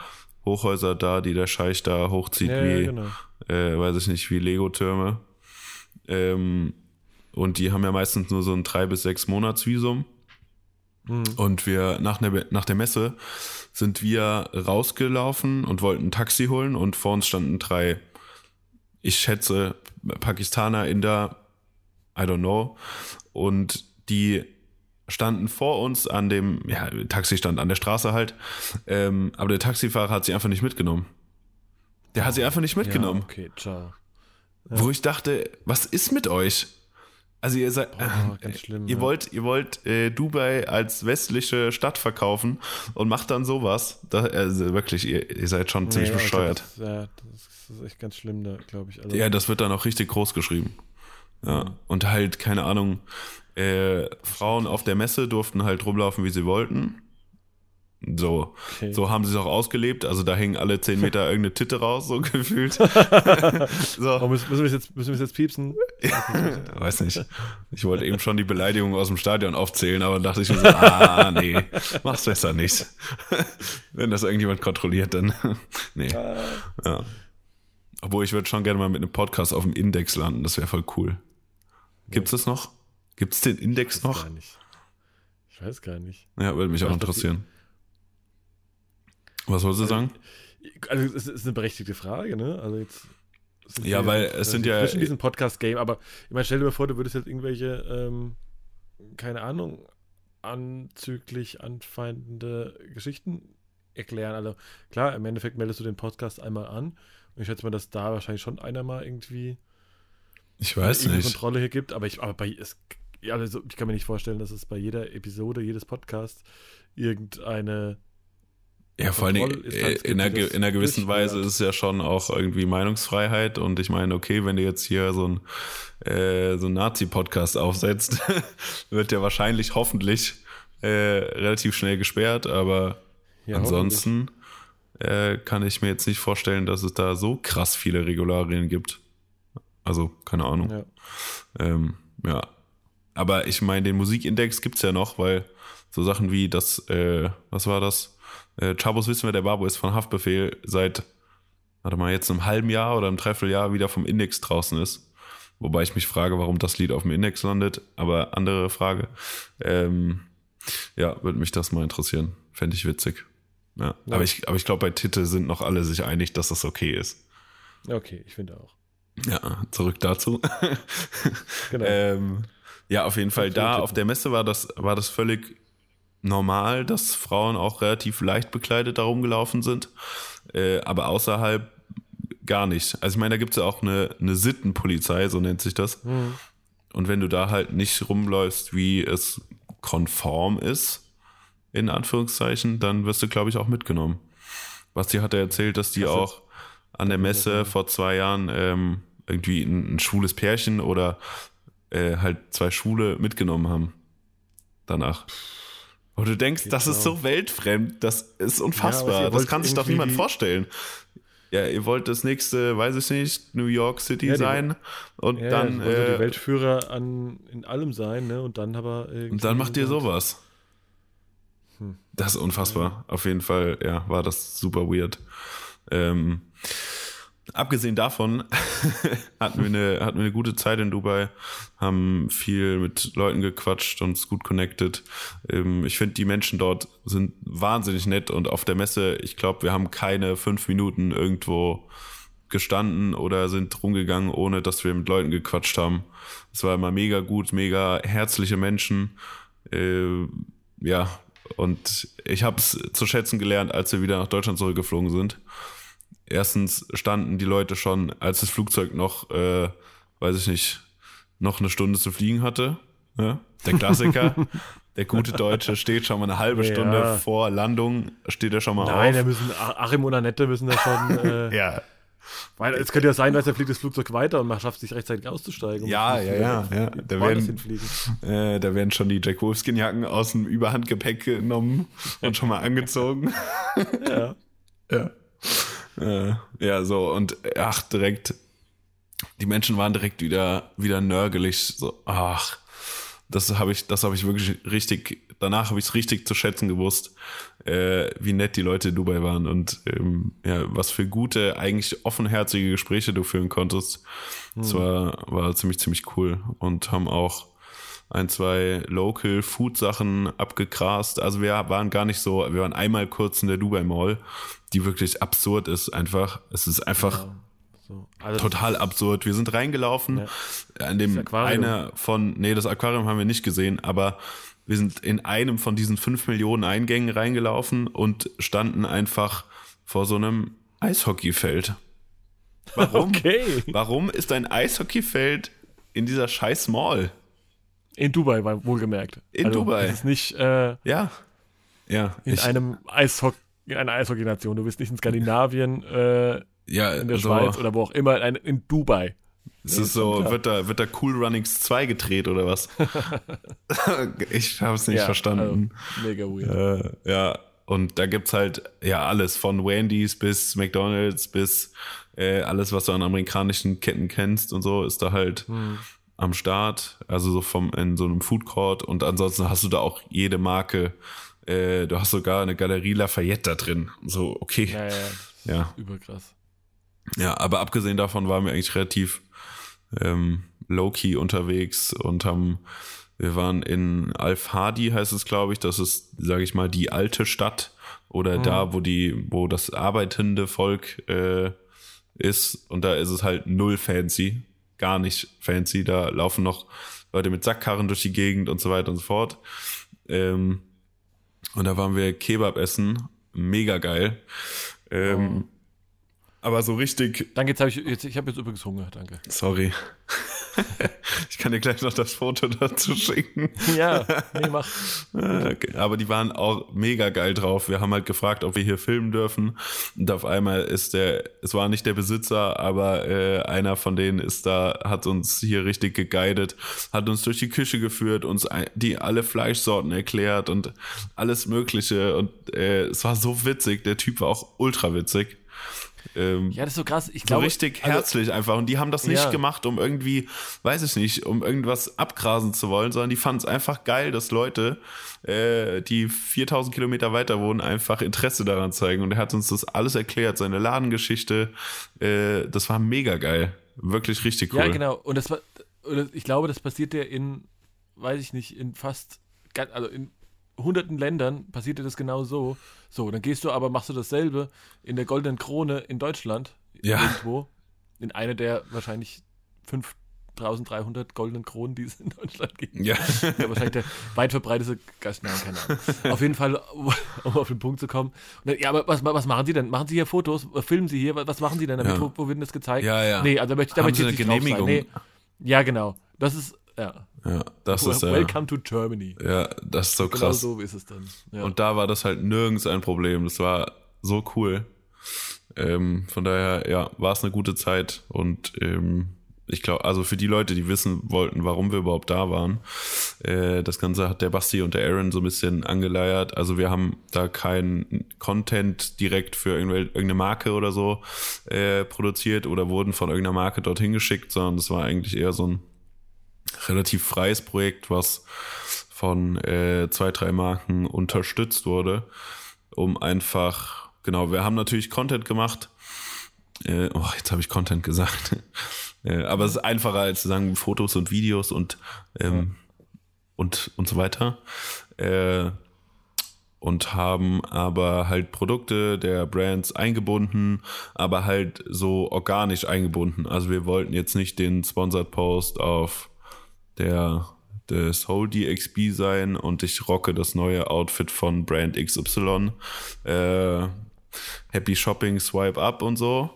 Hochhäuser da, die der Scheich da hochzieht, ja, wie, genau. äh, weiß ich nicht, wie Lego-Türme. Ähm, und die haben ja meistens nur so ein drei bis sechs Monatsvisum. Mhm. Und wir nach der, nach der Messe sind wir rausgelaufen und wollten ein Taxi holen und vor uns standen drei, ich schätze, Pakistaner, Inder, I don't know. Und die standen vor uns an dem, ja, Taxi stand an der Straße halt, ähm, aber der Taxifahrer hat sie einfach nicht mitgenommen. Der hat sie einfach nicht mitgenommen. Ja, okay, ciao. Ja. Wo ich dachte, was ist mit euch? Also ihr seid, Boah, äh, schlimm, ihr ja. wollt, ihr wollt äh, Dubai als westliche Stadt verkaufen und macht dann sowas. Da, also wirklich, ihr, ihr seid schon ziemlich bescheuert. Das, ja, das ist echt ganz schlimm da, glaube ich. Also, ja, das wird dann auch richtig groß geschrieben. Ja. Und halt, keine Ahnung, äh, Frauen auf der Messe durften halt rumlaufen, wie sie wollten. So, okay. so haben sie es auch ausgelebt. Also da hängen alle zehn Meter irgendeine Titte raus, so gefühlt. so. Oh, müssen, wir jetzt, müssen wir jetzt piepsen? Weiß nicht. Ich wollte eben schon die Beleidigung aus dem Stadion aufzählen, aber dachte ich mir so, ah, nee, mach's besser nicht. Wenn das irgendjemand kontrolliert, dann nee. Ah. Ja. Obwohl ich würde schon gerne mal mit einem Podcast auf dem Index landen, das wäre voll cool. Gibt's das noch? Gibt's den Index ich noch? Ich weiß gar nicht. Ja, würde mich auch interessieren. Was wolltest du sagen? Also, es ist eine berechtigte Frage, ne? Also jetzt. Ja, weil es sind ja. Zwischen diesem Podcast-Game, aber ich meine, stell dir mal vor, du würdest jetzt irgendwelche, ähm, keine Ahnung, anzüglich anfeindende Geschichten erklären. Also klar, im Endeffekt meldest du den Podcast einmal an. Und ich schätze mal, dass da wahrscheinlich schon einer mal irgendwie ich weiß nicht. Kontrolle hier gibt, aber ich, aber bei, es, also ich kann mir nicht vorstellen, dass es bei jeder Episode, jedes Podcasts irgendeine ja, vor allem äh, in, einer, in einer gewissen Weise ist es ja schon auch irgendwie Meinungsfreiheit und ich meine, okay, wenn du jetzt hier so ein, äh, so ein Nazi-Podcast aufsetzt, wird der wahrscheinlich hoffentlich äh, relativ schnell gesperrt, aber ja, ansonsten äh, kann ich mir jetzt nicht vorstellen, dass es da so krass viele Regularien gibt. Also, keine Ahnung. Ja. Ähm, ja. Aber ich meine, den Musikindex gibt's ja noch, weil so Sachen wie das, äh, was war das? Äh, Chabos wissen wir, der Babo ist von Haftbefehl seit, warte mal, jetzt einem halben Jahr oder einem Dreivierteljahr wieder vom Index draußen ist. Wobei ich mich frage, warum das Lied auf dem Index landet. Aber andere Frage. Ähm, ja, würde mich das mal interessieren. Fände ich witzig. Ja. ja. Aber ich, aber ich glaube, bei Titte sind noch alle sich einig, dass das okay ist. Okay, ich finde auch. Ja, zurück dazu. genau. ähm, ja, auf jeden Fall da auf der Messe war das, war das völlig normal, dass Frauen auch relativ leicht bekleidet darum gelaufen sind, äh, aber außerhalb gar nicht. Also ich meine, da gibt es ja auch eine, eine Sittenpolizei, so nennt sich das. Mhm. Und wenn du da halt nicht rumläufst, wie es konform ist, in Anführungszeichen, dann wirst du, glaube ich, auch mitgenommen. Basti hat ja erzählt, dass die auch an der Messe vor zwei Jahren ähm, irgendwie ein, ein schwules Pärchen oder äh, halt zwei Schwule mitgenommen haben. Danach. Und du denkst, das ist so weltfremd, das ist unfassbar. Ja, das kann sich doch niemand vorstellen. Ja, ihr wollt das nächste, weiß ich nicht, New York City ja, sein und ja, dann äh, die Weltführer an in allem sein, ne? Und dann aber und dann macht ihr sowas. Hm. Das ist unfassbar. Auf jeden Fall, ja, war das super weird. Ähm, abgesehen davon hatten, wir eine, hatten wir eine gute Zeit in Dubai, haben viel mit Leuten gequatscht, uns gut connected. Ähm, ich finde, die Menschen dort sind wahnsinnig nett und auf der Messe, ich glaube, wir haben keine fünf Minuten irgendwo gestanden oder sind rumgegangen, ohne dass wir mit Leuten gequatscht haben. Es war immer mega gut, mega herzliche Menschen. Äh, ja, und ich habe es zu schätzen gelernt, als wir wieder nach Deutschland zurückgeflogen sind. Erstens standen die Leute schon, als das Flugzeug noch, äh, weiß ich nicht, noch eine Stunde zu fliegen hatte. Ja? Der Klassiker. der gute Deutsche steht schon mal eine halbe Stunde ja. vor Landung, steht er schon mal Nein, auf. Nein, da müssen Achim und Annette müssen da schon. Äh, ja. Weil es könnte ja sein, dass er fliegt das Flugzeug weiter und man schafft sich rechtzeitig auszusteigen. ja, ja, ja, ja. Da werden, äh, da werden schon die Jack Wolfskin-Jacken aus dem Überhandgepäck genommen und schon mal angezogen. ja. ja. Äh, ja, so, und ach, direkt, die Menschen waren direkt wieder, wieder nörgelig, so, ach, das habe ich, das habe ich wirklich richtig, danach habe ich es richtig zu schätzen gewusst, äh, wie nett die Leute in Dubai waren und ähm, ja, was für gute, eigentlich offenherzige Gespräche du führen konntest. Das hm. war, war ziemlich, ziemlich cool und haben auch ein, zwei Local Food Sachen abgegrast. Also wir waren gar nicht so, wir waren einmal kurz in der Dubai Mall, die wirklich absurd ist einfach. Es ist einfach ja. So. Also Total absurd. Wir sind reingelaufen. Ja. An dem einer von, nee, das Aquarium haben wir nicht gesehen, aber wir sind in einem von diesen fünf Millionen Eingängen reingelaufen und standen einfach vor so einem Eishockeyfeld. Warum? Okay. Warum ist ein Eishockeyfeld in dieser scheiß Mall? In Dubai, wohlgemerkt. In also, Dubai. Das ist nicht. Äh, ja. Ja. In ich, einem Eishockey, in einer Eishockey-Nation. Du bist nicht in Skandinavien. Äh, ja, in der so, Schweiz oder wo auch immer, in, in Dubai. Es ist so, wird da, wird da Cool Runnings 2 gedreht oder was? ich habe es nicht ja, verstanden. Also, mega weird. Äh, ja, und da gibt's halt ja alles, von Wendy's bis McDonalds bis äh, alles, was du an amerikanischen Ketten kennst und so, ist da halt hm. Am Start. Also so vom in so einem Food Court und ansonsten hast du da auch jede Marke. Äh, du hast sogar eine Galerie Lafayette da drin. So, okay. Ja, ja. ja. Überkrass. Ja, aber abgesehen davon waren wir eigentlich relativ ähm, low-key unterwegs und haben, wir waren in Al-Fadi, heißt es, glaube ich. Das ist, sage ich mal, die alte Stadt oder mhm. da, wo die, wo das arbeitende Volk äh, ist. Und da ist es halt null fancy, gar nicht fancy. Da laufen noch Leute mit Sackkarren durch die Gegend und so weiter und so fort. Ähm, und da waren wir Kebab essen, mega geil. Ähm, oh. Aber so richtig. Danke, jetzt habe ich, jetzt, ich habe jetzt übrigens Hunger, danke. Sorry. ich kann dir gleich noch das Foto dazu schicken. Ja, nee, mach. Okay. Aber die waren auch mega geil drauf. Wir haben halt gefragt, ob wir hier filmen dürfen. Und auf einmal ist der, es war nicht der Besitzer, aber äh, einer von denen ist da, hat uns hier richtig geguidet, hat uns durch die Küche geführt, uns die alle Fleischsorten erklärt und alles Mögliche. Und äh, es war so witzig. Der Typ war auch ultra witzig. Ähm, ja, das ist so krass. Ich so glaube, richtig also, herzlich einfach. Und die haben das nicht ja. gemacht, um irgendwie, weiß ich nicht, um irgendwas abgrasen zu wollen, sondern die fanden es einfach geil, dass Leute, äh, die 4000 Kilometer weiter wohnen, einfach Interesse daran zeigen. Und er hat uns das alles erklärt, seine Ladengeschichte. Äh, das war mega geil. Wirklich richtig cool. Ja, genau. Und das war, ich glaube, das passiert ja in, weiß ich nicht, in fast, also in hunderten Ländern passiert dir das genau so. So, dann gehst du aber, machst du dasselbe in der Goldenen Krone in Deutschland. Ja. Irgendwo. In einer der wahrscheinlich 5300 goldenen Kronen, die es in Deutschland gibt. Ja. ja wahrscheinlich der weit verbreitete Gast, nein, keine Ahnung. Auf jeden Fall, um auf den Punkt zu kommen. Dann, ja, aber was, was machen Sie denn? Machen Sie hier Fotos? Filmen Sie hier? Was machen Sie denn damit? Ja. Wo, wo wird das gezeigt? Ja, ja. Nee, also da möchte, da möchte ich jetzt nicht Genehmigung? Nee. Ja, genau. Das ist, ja. Ja, das ist Welcome to Germany. Ja, das ist so genau krass. Genau so ist es dann. Ja. Und da war das halt nirgends ein Problem. Das war so cool. Ähm, von daher, ja, war es eine gute Zeit und ähm, ich glaube, also für die Leute, die wissen wollten, warum wir überhaupt da waren, äh, das Ganze hat der Basti und der Aaron so ein bisschen angeleiert. Also wir haben da keinen Content direkt für irgendeine Marke oder so äh, produziert oder wurden von irgendeiner Marke dorthin geschickt, sondern es war eigentlich eher so ein relativ freies Projekt, was von äh, zwei, drei Marken unterstützt wurde, um einfach, genau, wir haben natürlich Content gemacht. Äh, oh, jetzt habe ich Content gesagt. äh, aber es ist einfacher als zu sagen Fotos und Videos und, ähm, ja. und, und so weiter. Äh, und haben aber halt Produkte der Brands eingebunden, aber halt so organisch eingebunden. Also wir wollten jetzt nicht den Sponsored Post auf der des Whole DXB sein und ich rocke das neue Outfit von Brand XY. Äh, Happy Shopping, Swipe Up und so.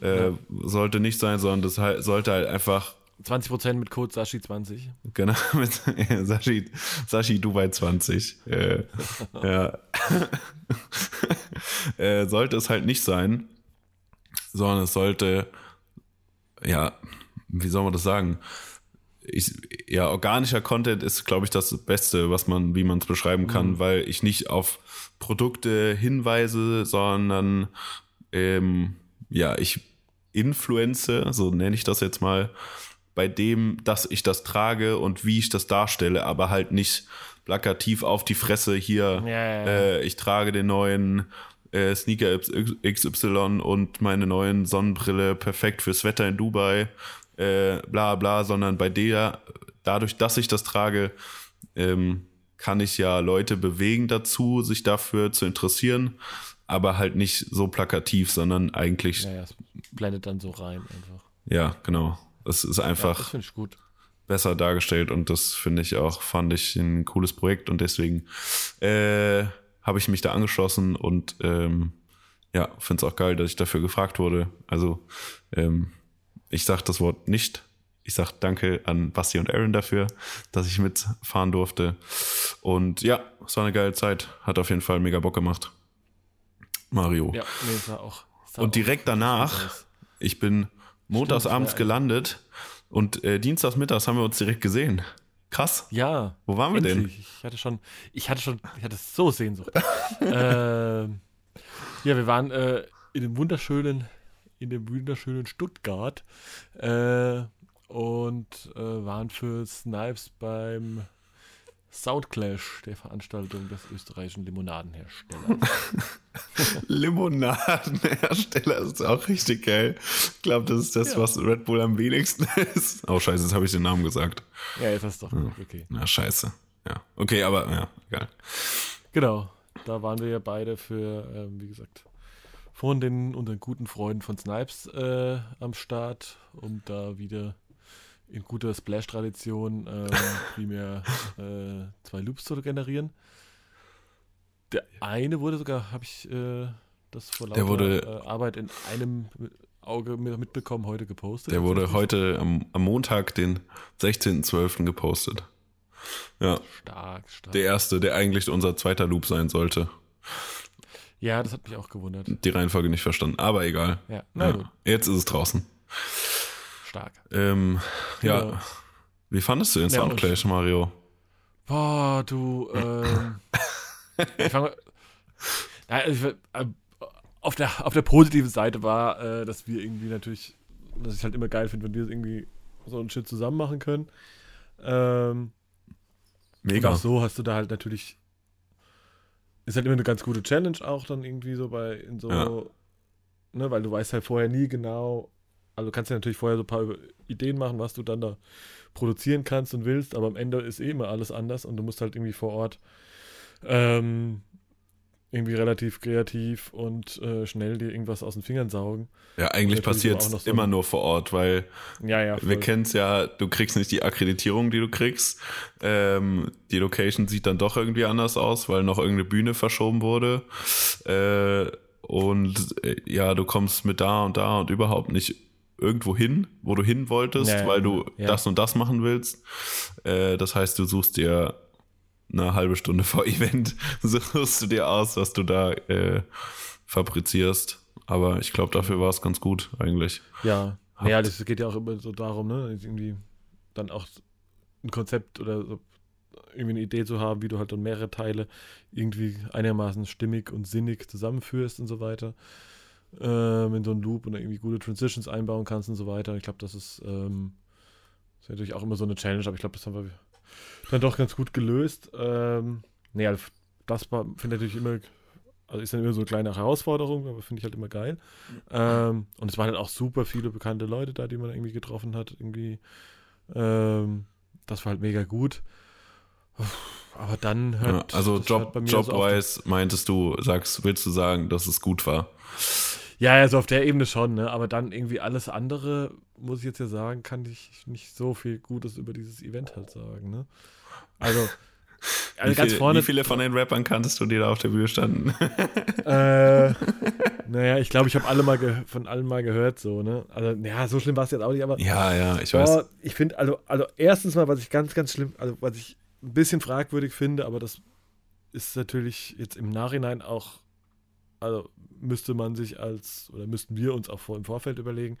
Äh, ja. Sollte nicht sein, sondern das halt, sollte halt einfach 20% mit Code Sashi20. Genau, mit Sashi, Sashi Dubai 20. Äh, ja. äh, sollte es halt nicht sein, sondern es sollte, ja, wie soll man das sagen? Ich, ja, organischer Content ist, glaube ich, das Beste, was man, wie man es beschreiben kann, mhm. weil ich nicht auf Produkte hinweise, sondern ähm, ja, ich influence, so nenne ich das jetzt mal, bei dem, dass ich das trage und wie ich das darstelle, aber halt nicht plakativ auf die Fresse hier, ja, ja, ja. Äh, ich trage den neuen äh, Sneaker XY und meine neuen Sonnenbrille perfekt fürs Wetter in Dubai, äh, bla bla, sondern bei der, dadurch, dass ich das trage, ähm, kann ich ja Leute bewegen dazu, sich dafür zu interessieren, aber halt nicht so plakativ, sondern eigentlich. Ja, ja, es blendet dann so rein einfach. Ja, genau. Es ist einfach ja, besser dargestellt und das finde ich auch, fand ich ein cooles Projekt und deswegen äh, habe ich mich da angeschlossen und ähm, ja, finde es auch geil, dass ich dafür gefragt wurde. Also ähm, ich sage das Wort nicht. Ich sage danke an Basti und Aaron dafür, dass ich mitfahren durfte. Und ja, es war eine geile Zeit. Hat auf jeden Fall mega Bock gemacht. Mario. Ja, nee, es war auch. War und direkt danach, ich bin montags abends gelandet und äh, dienstags mittags haben wir uns direkt gesehen. Krass. Ja. Wo waren wir endlich. denn? Ich hatte schon, ich hatte schon, ich hatte so Sehnsucht. äh, ja, wir waren äh, in dem wunderschönen, in dem wunderschönen Stuttgart äh, und äh, waren für Snipes beim Soundclash der Veranstaltung des österreichischen Limonadenherstellers. Limonadenhersteller ist auch richtig geil. Ich glaube, das ist das, ja. was Red Bull am wenigsten ist. Oh, scheiße, jetzt habe ich den Namen gesagt. Ja, jetzt hast du doch. Ja. Okay. Na, scheiße. Ja. Okay, aber ja, egal. Genau. Da waren wir ja beide für, ähm, wie gesagt, von den unseren guten Freunden von Snipes äh, am Start, um da wieder in guter Splash-Tradition ähm, primär äh, zwei Loops zu generieren. Der eine wurde sogar, habe ich äh, das vor lauter wurde, äh, Arbeit in einem Auge mitbekommen, heute gepostet. Der wurde heute am, am Montag, den 16.12. gepostet. Ja. Stark, stark. Der erste, der eigentlich unser zweiter Loop sein sollte. Ja, das hat mich auch gewundert. Die Reihenfolge nicht verstanden, aber egal. Ja, na ja. gut. Jetzt ist es draußen stark. Ähm, ja. ja. Wie fandest du den Soundclash, Mario? Boah, du, ähm, ich fange, also äh, auf der, auf der positiven Seite war, äh, dass wir irgendwie natürlich, dass ich halt immer geil finde, wenn wir irgendwie so einen Shit zusammen machen können. Ähm, Mega. Und auch so hast du da halt natürlich, ist halt immer eine ganz gute Challenge auch dann irgendwie so bei, in so, ja. ne, weil du weißt halt vorher nie genau, also du kannst ja natürlich vorher so ein paar Ideen machen, was du dann da produzieren kannst und willst, aber am Ende ist eh immer alles anders und du musst halt irgendwie vor Ort ähm, irgendwie relativ kreativ und äh, schnell dir irgendwas aus den Fingern saugen. Ja, eigentlich passiert es immer nur vor Ort, weil ja, ja, wir kennen es ja, du kriegst nicht die Akkreditierung, die du kriegst. Ähm, die Location sieht dann doch irgendwie anders aus, weil noch irgendeine Bühne verschoben wurde. Äh, und äh, ja, du kommst mit da und da und überhaupt nicht irgendwo hin, wo du hin wolltest, ja, weil du das und das machen willst. Äh, das heißt, du suchst dir eine halbe Stunde vor Event, suchst du dir aus, was du da äh, fabrizierst. Aber ich glaube, dafür war es ganz gut eigentlich. Ja, Habt ja, das geht ja auch immer so darum, ne, irgendwie dann auch ein Konzept oder so irgendwie eine Idee zu haben, wie du halt dann mehrere Teile irgendwie einigermaßen stimmig und sinnig zusammenführst und so weiter ähm, in so einen Loop und irgendwie gute Transitions einbauen kannst und so weiter. Ich glaube, das ist, ähm, ist natürlich auch immer so eine Challenge, aber ich glaube, das haben wir dann doch ganz gut gelöst. Ähm, nee, also das finde ich natürlich immer, also ist dann immer so eine kleine Herausforderung, aber finde ich halt immer geil. Ähm, und es waren halt auch super viele bekannte Leute da, die man irgendwie getroffen hat. Irgendwie, ähm, das war halt mega gut. Aber dann hört. Ja, also Job, Jobwise so meintest du, sagst, willst du sagen, dass es gut war? Ja, also auf der Ebene schon, ne? Aber dann irgendwie alles andere, muss ich jetzt ja sagen, kann ich nicht so viel Gutes über dieses Event halt sagen, ne? Also. Also wie, ganz vorne, wie viele von den Rappern kanntest du, die da auf der Bühne standen? äh, naja, ich glaube, ich habe alle mal von allen mal gehört, so, ne? Also, ja, so schlimm war es jetzt auch nicht, aber. Ja, ja, ich weiß. Oh, ich finde, also, also erstens mal, was ich ganz, ganz schlimm, also was ich ein bisschen fragwürdig finde, aber das ist natürlich jetzt im Nachhinein auch, also müsste man sich als, oder müssten wir uns auch vor, im Vorfeld überlegen.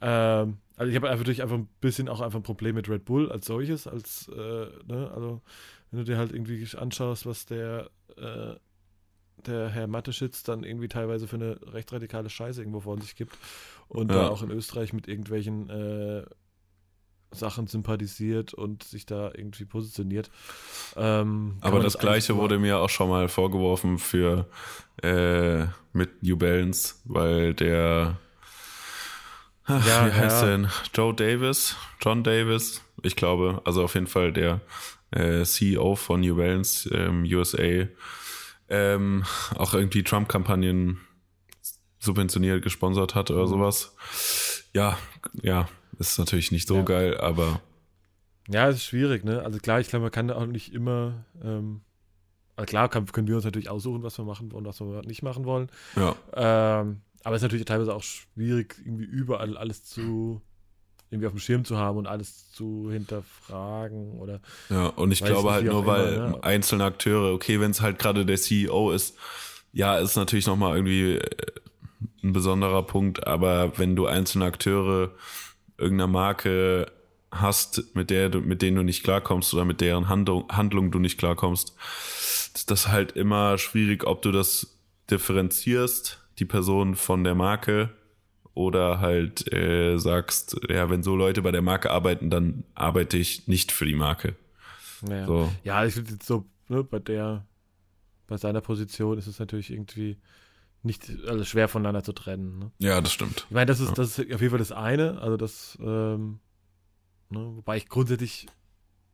Ähm, also ich habe natürlich einfach ein bisschen auch einfach ein Problem mit Red Bull als solches, als, äh, ne, also wenn du dir halt irgendwie anschaust, was der, äh, der Herr Matteschitz dann irgendwie teilweise für eine rechtsradikale Scheiße irgendwo von sich gibt und ja. da auch in Österreich mit irgendwelchen äh, Sachen sympathisiert und sich da irgendwie positioniert. Ähm, Aber das, das Gleiche wurde mir auch schon mal vorgeworfen für äh, mit New Balance, weil der ach, ja, wie heißt ja. denn? Joe Davis, John Davis, ich glaube, also auf jeden Fall der äh, CEO von New Balance ähm, USA, ähm, auch irgendwie Trump-Kampagnen subventioniert, gesponsert hat oder mhm. sowas. Ja, ja, ist natürlich nicht so ja. geil, aber. Ja, es ist schwierig, ne? Also klar, ich glaube, man kann auch nicht immer. Ähm, also klar kann, können wir uns natürlich aussuchen, was wir machen wollen, was wir nicht machen wollen. Ja. Ähm, aber es ist natürlich teilweise auch schwierig, irgendwie überall alles zu irgendwie auf dem Schirm zu haben und alles zu hinterfragen oder. Ja, und ich glaube halt nur, weil immer, ne? einzelne Akteure, okay, wenn es halt gerade der CEO ist, ja, ist natürlich nochmal irgendwie äh, ein besonderer Punkt, aber wenn du einzelne Akteure irgendeiner Marke hast, mit der du, mit denen du nicht klarkommst oder mit deren Handlung, Handlung du nicht klarkommst, ist das halt immer schwierig, ob du das differenzierst, die Person von der Marke, oder halt äh, sagst, ja, wenn so Leute bei der Marke arbeiten, dann arbeite ich nicht für die Marke. Ja, so. ja ich finde jetzt so, ne, bei der, bei seiner Position ist es natürlich irgendwie nicht also schwer voneinander zu trennen. Ne? Ja, das stimmt. Ich meine, das ist, ja. das ist auf jeden Fall das eine. Also das, ähm, ne, wobei ich grundsätzlich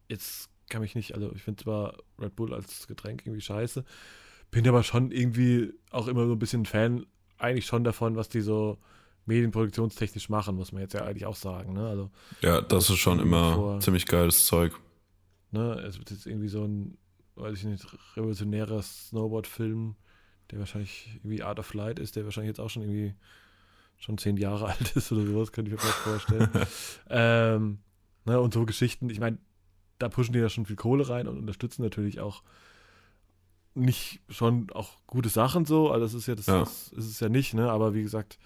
jetzt kann mich nicht, also ich finde zwar Red Bull als Getränk irgendwie scheiße, bin aber schon irgendwie auch immer so ein bisschen Fan eigentlich schon davon, was die so medienproduktionstechnisch machen, muss man jetzt ja eigentlich auch sagen. Ne? Also, ja, das ist schon immer vor, ziemlich geiles Zeug. Ne, es wird jetzt irgendwie so ein, weiß ich nicht, revolutionärer Snowboard-Film der wahrscheinlich irgendwie Art of Light ist, der wahrscheinlich jetzt auch schon irgendwie schon zehn Jahre alt ist oder sowas, könnte ich mir vorstellen. ähm, ne, und so Geschichten, ich meine, da pushen die ja schon viel Kohle rein und unterstützen natürlich auch nicht schon auch gute Sachen so, also das ist ja, das ja. Ist, ist es ja nicht, ne, aber wie gesagt,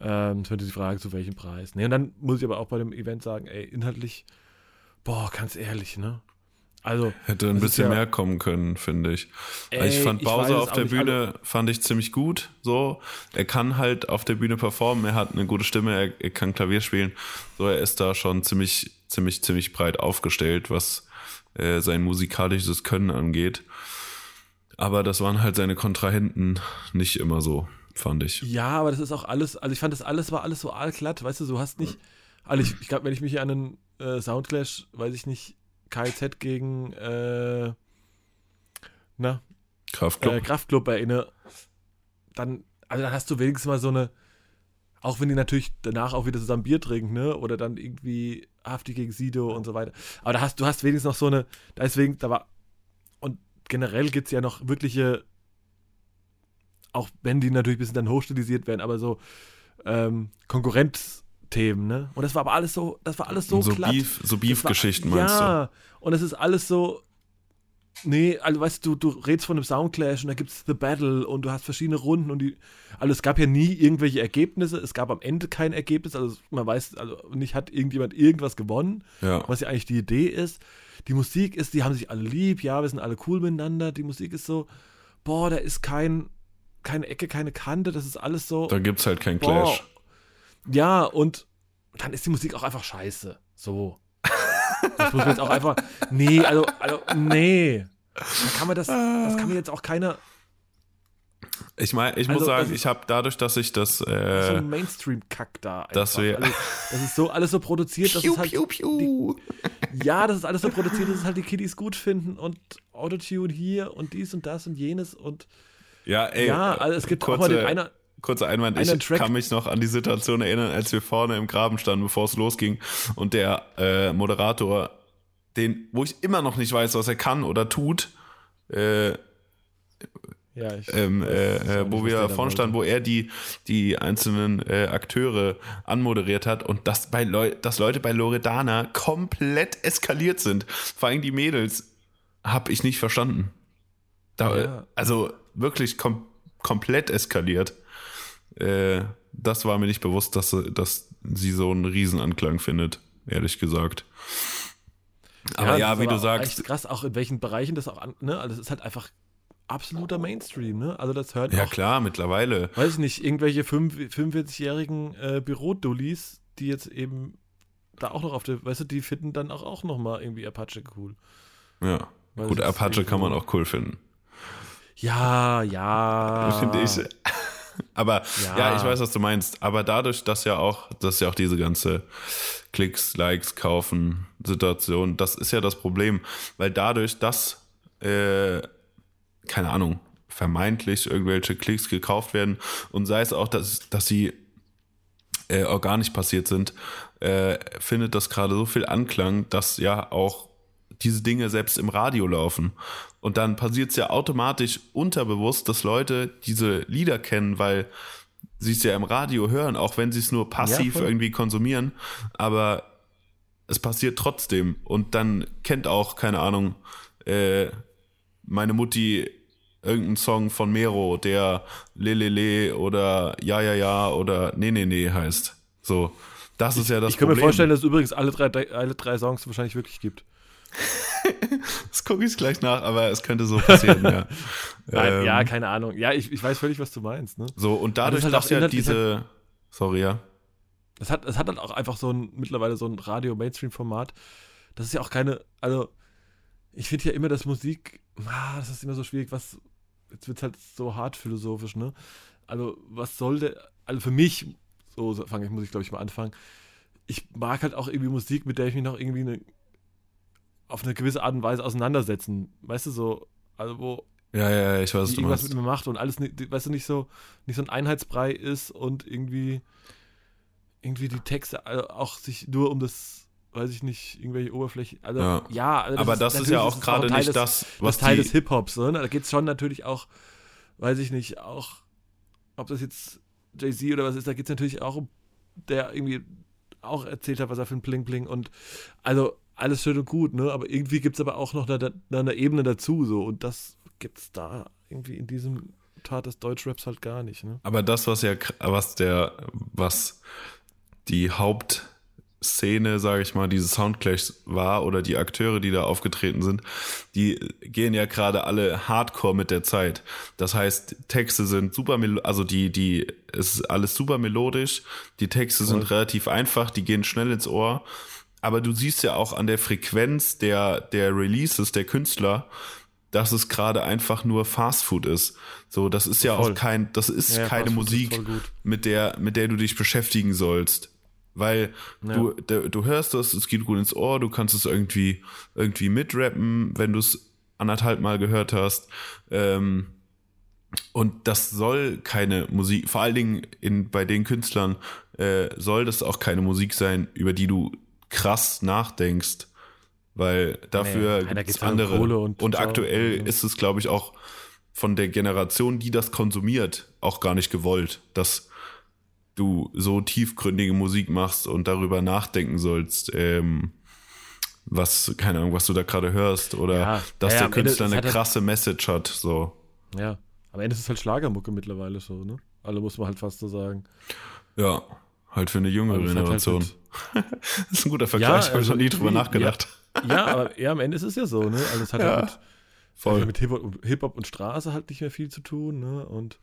ähm, es könnte die Frage, zu welchem Preis. Ne, und dann muss ich aber auch bei dem Event sagen, ey, inhaltlich, boah, ganz ehrlich, ne, also hätte ein bisschen ja, mehr kommen können, finde ich. Ey, ich fand Bowser auf der Bühne also, fand ich ziemlich gut. So, er kann halt auf der Bühne performen. Er hat eine gute Stimme. Er, er, kann Klavier spielen. So, er ist da schon ziemlich, ziemlich, ziemlich breit aufgestellt, was äh, sein musikalisches Können angeht. Aber das waren halt seine Kontrahenten nicht immer so, fand ich. Ja, aber das ist auch alles. Also ich fand das alles war alles so aalglatt. Weißt du, du hast nicht. Also ich, ich glaube, wenn ich mich an einen äh, Soundclash, weiß ich nicht KZ gegen äh, na, Kraftclub. Äh, Kraftclub erinnere, dann, also dann hast du wenigstens mal so eine, auch wenn die natürlich danach auch wieder zusammen Bier trinken, ne? Oder dann irgendwie Hafti gegen Sido und so weiter. Aber da hast, du hast wenigstens noch so eine, deswegen, da war, und generell gibt es ja noch wirkliche, auch wenn die natürlich ein bisschen dann hochstilisiert werden, aber so ähm, Konkurrenz, Themen, ne? Und das war aber alles so, das war alles so, so glatt. Beef, so Beef-Geschichten meinst ja, du? Ja, und es ist alles so, nee, also weißt du, du redest von einem Soundclash und da gibt es The Battle und du hast verschiedene Runden und die, also es gab ja nie irgendwelche Ergebnisse, es gab am Ende kein Ergebnis, also man weiß, also nicht hat irgendjemand irgendwas gewonnen, ja. was ja eigentlich die Idee ist. Die Musik ist, die haben sich alle lieb, ja, wir sind alle cool miteinander, die Musik ist so, boah, da ist kein, keine Ecke, keine Kante, das ist alles so. Da gibt es halt kein Clash. Ja, und dann ist die Musik auch einfach scheiße. So. Das muss man jetzt auch einfach. Nee, also, also nee. Da kann man das, das kann mir jetzt auch keiner. Ich meine, ich also, muss sagen, ich habe dadurch, dass ich das. Äh, so ein Mainstream-Kack da. Dass wir, also, das ist so alles so produziert, dass piu, es halt. Piu, piu. Die, ja, das ist alles so produziert, dass es halt die Kiddies gut finden und Autotune hier und dies und das und jenes und ja, ey, ja, also es gibt kurze, auch mal den einer kurzer Einwand, ich Track. kann mich noch an die Situation erinnern, als wir vorne im Graben standen, bevor es losging und der äh, Moderator, den, wo ich immer noch nicht weiß, was er kann oder tut, äh, ja, ich, ähm, äh, äh wo wir vorne standen, wo er die, die einzelnen äh, Akteure anmoderiert hat und dass, bei Leu dass Leute bei Loredana komplett eskaliert sind. Vor allem die Mädels, habe ich nicht verstanden. Da, ja. Also wirklich kom komplett eskaliert. Äh, das war mir nicht bewusst, dass, dass sie so einen Riesenanklang findet, ehrlich gesagt. Aber ja, ja wie aber du sagst. Echt krass, auch in welchen Bereichen das auch an, ne? Also, es ist halt einfach absoluter Mainstream, ne? Also, das hört Ja, auch, klar, mittlerweile. Weiß ich nicht, irgendwelche 45-jährigen äh, Bürodullis, die jetzt eben da auch noch auf der, weißt du, die finden dann auch, auch nochmal irgendwie Apache cool. Ja. Weil Gut, Apache kann man auch cool finden. Ja, ja. Finde ich. Aber ja. ja. ich weiß, was du meinst. Aber dadurch, dass ja auch, dass ja auch diese ganze Klicks, Likes, Kaufen Situation, das ist ja das Problem. Weil dadurch, dass, äh, keine Ahnung, vermeintlich irgendwelche Klicks gekauft werden und sei es auch, dass, dass sie äh, organisch passiert sind, äh, findet das gerade so viel Anklang, dass ja auch diese Dinge selbst im Radio laufen. Und dann passiert es ja automatisch unterbewusst, dass Leute diese Lieder kennen, weil sie es ja im Radio hören, auch wenn sie es nur passiv ja, irgendwie konsumieren. Aber es passiert trotzdem. Und dann kennt auch, keine Ahnung, äh, meine Mutti irgendeinen Song von Mero, der Lelele oder Ja, ja, ja oder Nee, nee, nee heißt. So. Das ist ja das Problem. Ich kann mir vorstellen, dass es übrigens alle drei, alle drei Songs wahrscheinlich wirklich gibt. das gucke ich gleich nach, aber es könnte so passieren, ja. Nein, ähm, ja, keine Ahnung. Ja, ich, ich weiß völlig, was du meinst. Ne? So, und dadurch, halt dass ja diese. Halt, sorry, ja. Das hat, das hat dann auch einfach so ein, mittlerweile so ein Radio-Mainstream-Format. Das ist ja auch keine, also, ich finde ja immer, dass Musik, ah, das ist immer so schwierig, was, jetzt wird es halt so hart philosophisch, ne? Also, was soll der, also für mich, so fange ich, muss ich glaube ich mal anfangen, ich mag halt auch irgendwie Musik, mit der ich mich noch irgendwie eine auf eine gewisse Art und Weise auseinandersetzen. Weißt du, so, also wo ja, ja, ich weiß, was du irgendwas meinst. mit mir macht und alles, weißt du, nicht so, nicht so ein Einheitsbrei ist und irgendwie, irgendwie die Texte auch sich nur um das, weiß ich nicht, irgendwelche Oberfläche, also ja, ja also das aber ist, das ist ja auch gerade nicht des, das, was Teil des Hip-Hops, ne? da geht es schon natürlich auch, weiß ich nicht, auch, ob das jetzt Jay-Z oder was ist, da geht es natürlich auch um, der irgendwie auch erzählt hat, was er für ein Bling-Bling und also alles schön und gut, ne? Aber irgendwie gibt es aber auch noch eine, eine, Ebene dazu, so. Und das gibt es da irgendwie in diesem Tat des Deutschraps halt gar nicht, ne? Aber das, was ja, was der, was die Hauptszene, sage ich mal, dieses Soundclash war oder die Akteure, die da aufgetreten sind, die gehen ja gerade alle hardcore mit der Zeit. Das heißt, Texte sind super, also die, die, es ist alles super melodisch, die Texte sind relativ einfach, die gehen schnell ins Ohr aber du siehst ja auch an der Frequenz der, der Releases der Künstler, dass es gerade einfach nur Fastfood ist. So, das ist ja voll. auch kein, das ist ja, keine Musik, mit der, mit der du dich beschäftigen sollst. Weil ja. du, du hörst das, es geht gut ins Ohr, du kannst es irgendwie, irgendwie mitrappen, wenn du es anderthalb Mal gehört hast. Ähm, und das soll keine Musik, vor allen Dingen in, bei den Künstlern äh, soll das auch keine Musik sein, über die du krass nachdenkst, weil dafür nee, gibt es andere. und, und aktuell ja. ist es, glaube ich, auch von der Generation, die das konsumiert, auch gar nicht gewollt, dass du so tiefgründige Musik machst und darüber nachdenken sollst, ähm, was, keine Ahnung, was du da gerade hörst oder ja, dass ja, der Künstler eine halt krasse halt, Message hat, so. Ja, am Ende ist es halt Schlagermucke mittlerweile so, ne? Alle muss man halt fast so sagen. Ja, Halt für eine jüngere halt Generation. Halt das ist ein guter Vergleich, ja, habe ich noch nie drüber nachgedacht. Ja, ja, aber ja, am Ende ist es ja so, ne? Also es hat ja, halt mit, voll. mit Hip-Hop Hip und Straße halt nicht mehr viel zu tun, ne? Und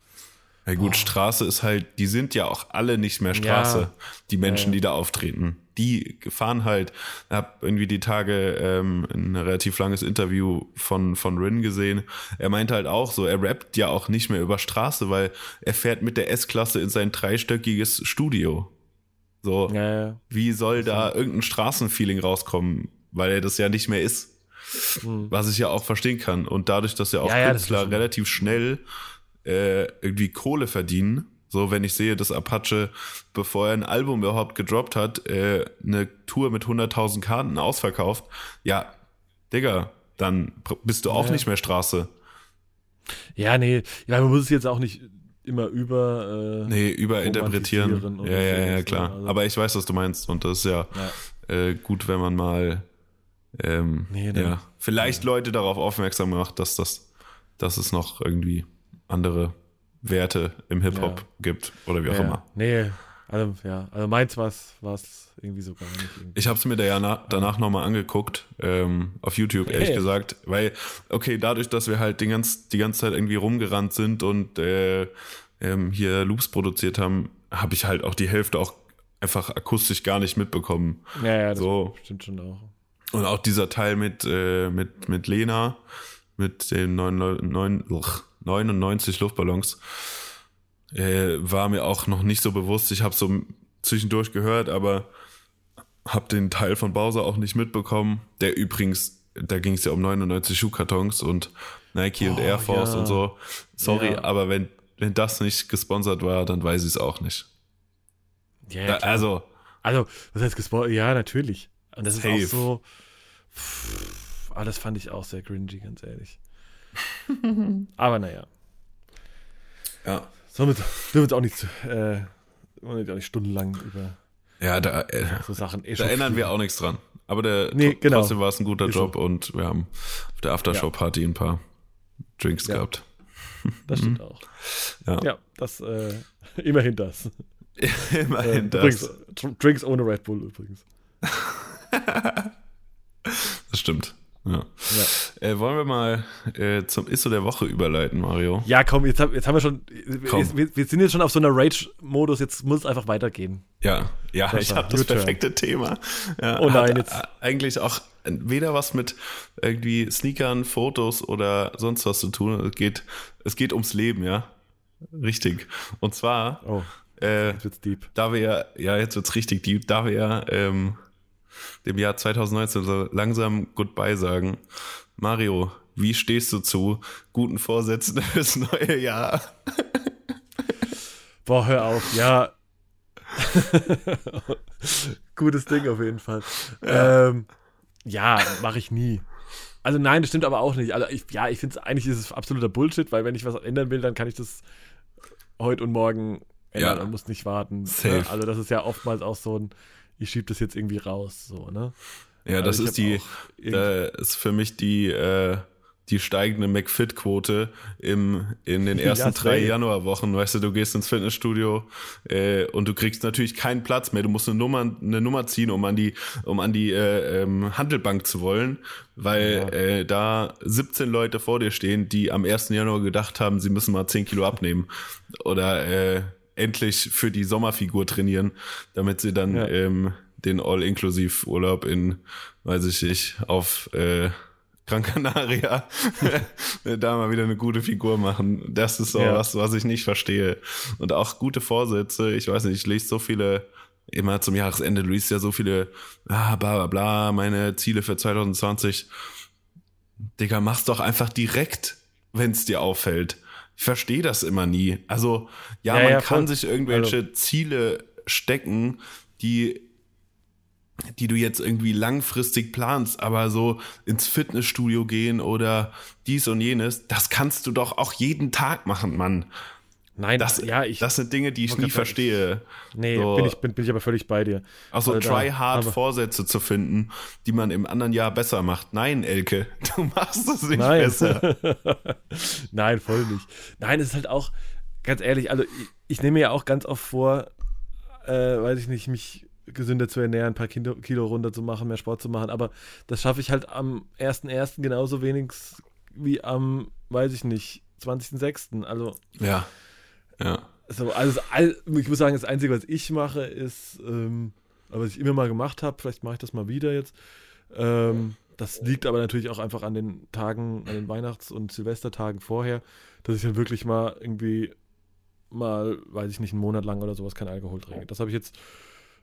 ja gut, oh. Straße ist halt, die sind ja auch alle nicht mehr Straße, ja. die Menschen, ja. die da auftreten. Die fahren halt, ich habe irgendwie die Tage ähm, ein relativ langes Interview von, von Rin gesehen. Er meinte halt auch so, er rappt ja auch nicht mehr über Straße, weil er fährt mit der S-Klasse in sein dreistöckiges Studio. So, ja, wie soll da irgendein Straßenfeeling rauskommen? weil er das ja nicht mehr ist. Mhm. Was ich ja auch verstehen kann. Und dadurch, dass ja auch Ja, ja, Künstler relativ schnell äh, irgendwie Kohle verdienen, so wenn ich sehe, dass Apache, bevor er ein Album überhaupt gedroppt hat, äh, eine Tour mit 100.000 Karten ausverkauft, ja, Digga, dann bist du auch Ja. nicht mehr Straße. Ja, nee, ja, man muss es jetzt auch nicht immer über. Äh, Nee, überinterpretieren. Ja, ja, ja, ne? klar. Also- Aber ich weiß, was du meinst. Und das ist ja, Ja. äh, gut, wenn man mal ähm, Nee, dann- ja, vielleicht Leute darauf aufmerksam macht, dass das, dass es noch irgendwie andere Werte im Hip-Hop Ja. gibt oder wie auch ja, immer. Nee, also, ja, also meins war es irgendwie so gar nicht. Irgendwie. Ich habe es mir da ja na, danach nochmal angeguckt, ähm, auf YouTube, ehrlich Hey. gesagt, weil, okay, dadurch, dass wir halt die, ganz, die ganze Zeit irgendwie rumgerannt sind und äh, ähm, hier Loops produziert haben, habe ich halt auch die Hälfte auch einfach akustisch gar nicht mitbekommen. Ja, ja, das So. stimmt schon auch. Und auch dieser Teil mit, äh, mit, mit Lena, mit den neun, neun, uch, 99 Luftballons, äh, war mir auch noch nicht so bewusst. Ich habe so zwischendurch gehört, aber habe den Teil von Bowser auch nicht mitbekommen. Der übrigens, da ging es ja um 99 Schuhkartons und Nike und Oh, Air Force ja. und so. Sorry, Ja. aber wenn, wenn das nicht gesponsert war, dann weiß ich es auch nicht. Ja, Da, also, Also, was heißt gespoilert? Ja, natürlich. Und das Safe. ist auch so. Pff, ah, das fand ich auch sehr cringy, ganz ehrlich. Aber naja. ja. Somit dürfen wir uns auch nicht, äh, wir auch nicht stundenlang über Ja, da, äh, so Sachen Da ändern wir auch nichts dran. Aber der, Nee, genau. trotzdem war es ein guter Ist Job und wir haben auf der Aftershow-Party ein paar Drinks Ja. gehabt. Das stimmt auch. Ja. Ja, das, äh, immerhin das. Immerhin Äh, das. Drinks ohne Red Bull übrigens. Das stimmt. Ja. Ja. Äh, wollen wir mal äh, zum Isso der Woche überleiten, Mario? Ja, komm, jetzt, hab, jetzt haben wir schon. Komm. Wir, wir sind jetzt schon auf so einer Rage-Modus, jetzt muss es einfach weitergehen. Ja, ja, Das ich habe das perfekte Thema. Ja, Oh nein, jetzt- Eigentlich auch weder was mit irgendwie Sneakern, Fotos oder sonst was zu tun. Es geht, es geht ums Leben, ja. Richtig. Und zwar, Oh, äh, jetzt wird's deep. da wir ja, ja, jetzt wird's richtig deep, da wir ja ähm, dem Jahr 2019 so langsam Goodbye sagen. Mario, wie stehst du zu guten Vorsätzen fürs neue Jahr? Boah, hör auf, ja. Gutes Ding auf jeden Fall. Ja, ähm, ja mache ich nie. Also nein, das stimmt aber auch nicht. Also ich, ja, ich finde es eigentlich ist es absoluter Bullshit, weil wenn ich was ändern will, dann kann ich das heute und morgen ändern Ja. und muss nicht warten. Safe. Ne? Also das ist ja oftmals auch so ein, ich schiebe das jetzt irgendwie raus, so, ne? Ja, das Also ich ist die, äh, ist für mich die, äh, die steigende McFit-Quote im, in den Ja, ersten drei safe. Januarwochen. Weißt du, du gehst ins Fitnessstudio äh, und du kriegst natürlich keinen Platz mehr. Du musst eine Nummer, eine Nummer ziehen, um an die, um an die äh, ähm, Handelbank zu wollen, weil Ja. äh, da 17 Leute vor dir stehen, die am 1. Januar gedacht haben, sie müssen mal 10 Kilo abnehmen oder äh, endlich für die Sommerfigur trainieren, damit sie dann Ja. ähm, den All-Inklusiv-Urlaub in, weiß ich nicht, auf äh, Gran Canaria da mal wieder eine gute Figur machen. Das ist so Ja. was, was ich nicht verstehe. Und auch gute Vorsätze. Ich weiß nicht, ich lese so viele, immer zum Jahresende, du liest ja so viele, ah, bla bla bla, meine Ziele für 2020. Digga, mach's doch einfach direkt, wenn's dir auffällt. Ich verstehe das immer nie. Also, ja, Ja, man ja, kann sich irgendwelche Also- Ziele stecken, die die du jetzt irgendwie langfristig planst, aber so ins Fitnessstudio gehen oder dies und jenes, das kannst du doch auch jeden Tag machen, Mann. Nein, Das, ja, ich. das sind Dinge, die ich nie verstehe. nee, so- bin, ich, bin, bin ich aber völlig bei dir. Also da- try hard aber- Vorsätze zu finden, die man im anderen Jahr besser macht. Nein, Elke, du machst es nicht Nein. besser. Nein, voll nicht. Nein, es ist halt auch, ganz ehrlich, also ich, ich nehme mir ja auch ganz oft vor, äh, weiß ich nicht, mich gesünder zu ernähren, ein paar Kilo, Kilo runter zu machen, mehr Sport zu machen, aber das schaffe ich halt am 1.1. genauso wenig wie am, weiß ich nicht, 20.06. Also, Ja. Ja. so, also all, ich muss sagen, das Einzige, was ich mache, ist, ähm, was ich immer mal gemacht habe, vielleicht mache ich das mal wieder jetzt, ähm, das liegt aber natürlich auch einfach an den Tagen, an den Weihnachts- und Silvestertagen vorher, dass ich dann wirklich mal irgendwie mal, weiß ich nicht, einen Monat lang oder sowas kein Alkohol trinke. Das habe ich jetzt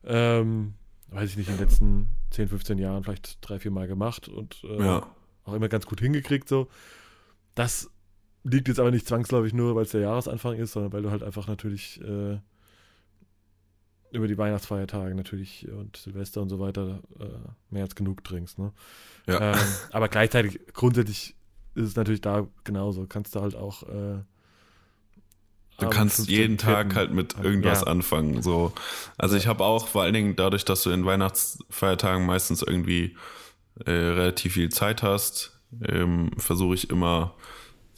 ähm, weiß ich nicht, in den letzten 10, 15 Jahren vielleicht drei, vier Mal gemacht und äh, ja. auch immer ganz gut hingekriegt. So. Das liegt jetzt aber nicht zwangsläufig nur, weil es der Jahresanfang ist, sondern weil du halt einfach natürlich äh, über die Weihnachtsfeiertage natürlich und Silvester und so weiter äh, mehr als genug trinkst. Ne? Ja. Ähm, aber gleichzeitig, grundsätzlich ist es natürlich da genauso. Kannst du halt auch. Äh, du kannst jeden Tag halt mit irgendwas ja. anfangen. So. Also ich habe auch vor allen Dingen dadurch, dass du in Weihnachtsfeiertagen meistens irgendwie äh, relativ viel Zeit hast, ähm, versuche ich immer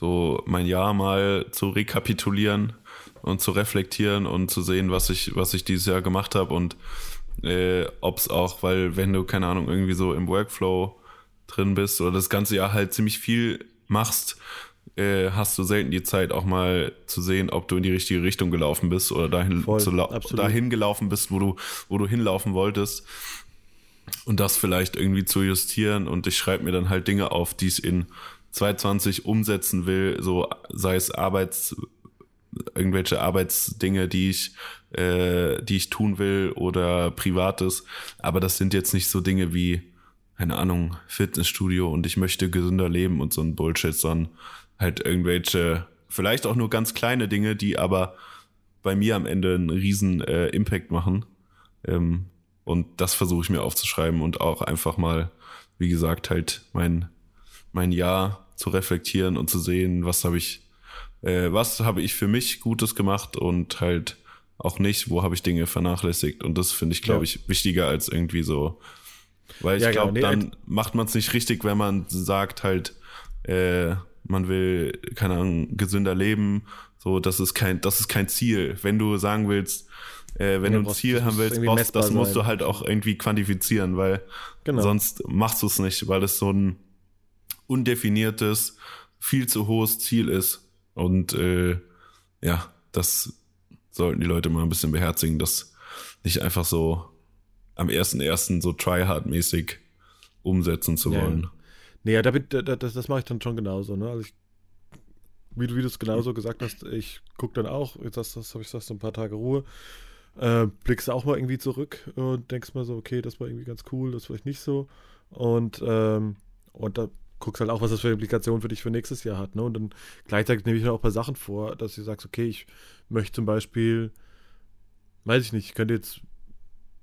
so mein Jahr mal zu rekapitulieren und zu reflektieren und zu sehen, was ich, was ich dieses Jahr gemacht habe und äh, ob es auch, weil wenn du, keine Ahnung, irgendwie so im Workflow drin bist oder das ganze Jahr halt ziemlich viel machst, äh, hast du selten die Zeit auch mal zu sehen, ob du in die richtige Richtung gelaufen bist oder dahin, Voll, zu dahin gelaufen bist, wo du, wo du hinlaufen wolltest. Und das vielleicht irgendwie zu justieren und ich schreibe mir dann halt Dinge auf, die es in 2020 umsetzen will, so sei es Arbeits irgendwelche Arbeitsdinge, die ich äh, die ich tun will oder privates, aber das sind jetzt nicht so Dinge wie keine Ahnung, Fitnessstudio und ich möchte gesünder leben und so ein Bullshit, sondern halt irgendwelche vielleicht auch nur ganz kleine Dinge, die aber bei mir am Ende einen riesen äh, Impact machen. Ähm, und das versuche ich mir aufzuschreiben und auch einfach mal, wie gesagt, halt mein mein Jahr zu reflektieren und zu sehen, was habe ich, äh, was habe ich für mich Gutes gemacht und halt auch nicht, wo habe ich Dinge vernachlässigt. Und das finde ich, glaube ja. ich, wichtiger als irgendwie so. Weil ich ja, glaube, genau. nee, dann macht man es nicht richtig, wenn man sagt halt, äh, man will, keine Ahnung, gesünder leben. So, das ist kein, das ist kein Ziel. Wenn du sagen willst, äh, wenn ja, du ein Ziel haben willst, brauchst, das musst sein. du halt auch irgendwie quantifizieren, weil genau. sonst machst du es nicht, weil es so ein undefiniertes, viel zu hohes Ziel ist. Und äh, ja, das sollten die Leute mal ein bisschen beherzigen, dass nicht einfach so am 1.1. so tryhard-mäßig umsetzen zu wollen. Ja. Nee, ja, damit, das, das mache ich dann schon genauso. Ne? Also ich, wie, du, wie du es genauso gesagt hast, ich gucke dann auch, jetzt hast, das habe ich gesagt, so ein paar Tage Ruhe, äh, blickst auch mal irgendwie zurück und denkst mal so, okay, das war irgendwie ganz cool, das vielleicht nicht so. Und, ähm, und da guckst halt auch, was das für Implikationen für dich für nächstes Jahr hat. Ne? Und dann gleichzeitig nehme ich mir auch ein paar Sachen vor, dass du sagst, okay, ich möchte zum Beispiel, weiß ich nicht, ich könnte jetzt,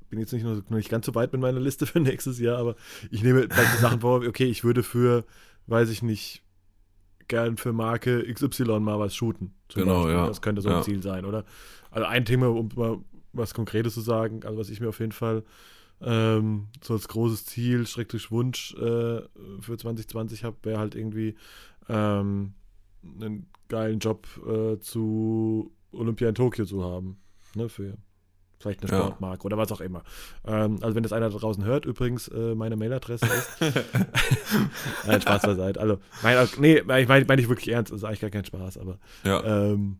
bin jetzt nicht noch, noch nicht ganz so weit mit meiner Liste für nächstes Jahr, aber ich nehme vielleicht Sachen vor, okay, ich würde für, weiß ich nicht, gern für Marke XY mal was shooten. Genau, Beispiel. ja. Das könnte so ein Ziel sein, oder? Also ein Thema, um mal was Konkretes zu sagen, also was ich mir auf jeden Fall ähm, so als großes Ziel, schrecklich Wunsch äh, für 2020 habe, wäre halt irgendwie ähm, einen geilen Job äh, zu Olympia in Tokio zu haben. Ne, für vielleicht eine Sportmarke ja. oder was auch immer. Ähm, also wenn das einer da draußen hört, übrigens, äh, meine Mailadresse ist. Nein, Spaß beiseite. Also, mein, nee, ich meine mein ich wirklich ernst, das ist eigentlich gar kein Spaß, aber ja. ähm,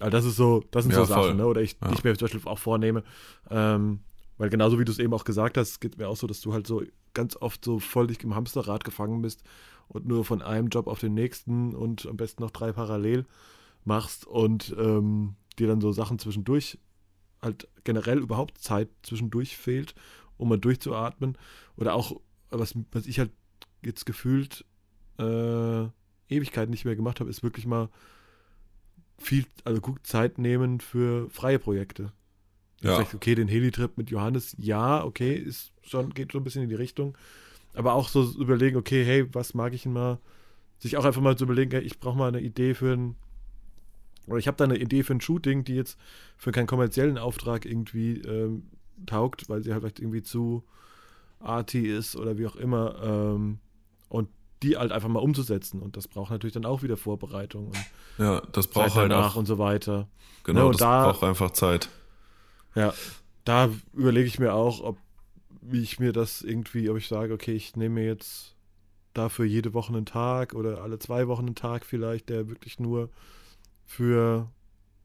also das ist so, das sind ja, so Sachen, ne? Oder ich, ja. ich mir zum Beispiel auch vornehme, ähm, weil genauso wie du es eben auch gesagt hast, geht mir auch so, dass du halt so ganz oft so voll dich im Hamsterrad gefangen bist und nur von einem Job auf den nächsten und am besten noch drei parallel machst und ähm, dir dann so Sachen zwischendurch halt generell überhaupt Zeit zwischendurch fehlt, um mal durchzuatmen. Oder auch, was, was ich halt jetzt gefühlt äh, Ewigkeiten nicht mehr gemacht habe, ist wirklich mal viel, also gut Zeit nehmen für freie Projekte. Ja. Vielleicht, okay, den Heli-Trip mit Johannes, ja, okay, ist schon, geht so ein bisschen in die Richtung. Aber auch so überlegen, okay, hey, was mag ich denn mal? Sich auch einfach mal zu überlegen, hey, ich brauche mal eine Idee für ein, oder ich habe da eine Idee für ein Shooting, die jetzt für keinen kommerziellen Auftrag irgendwie ähm, taugt, weil sie halt vielleicht irgendwie zu arty ist oder wie auch immer. Ähm, und die halt einfach mal umzusetzen. Und das braucht natürlich dann auch wieder Vorbereitung. Und ja, das braucht Zeit halt auch, und so weiter. Genau, ja, das da, braucht einfach Zeit. Ja, da überlege ich mir auch, ob wie ich mir das irgendwie, ob ich sage, okay, ich nehme mir jetzt dafür jede Woche einen Tag oder alle zwei Wochen einen Tag vielleicht, der wirklich nur für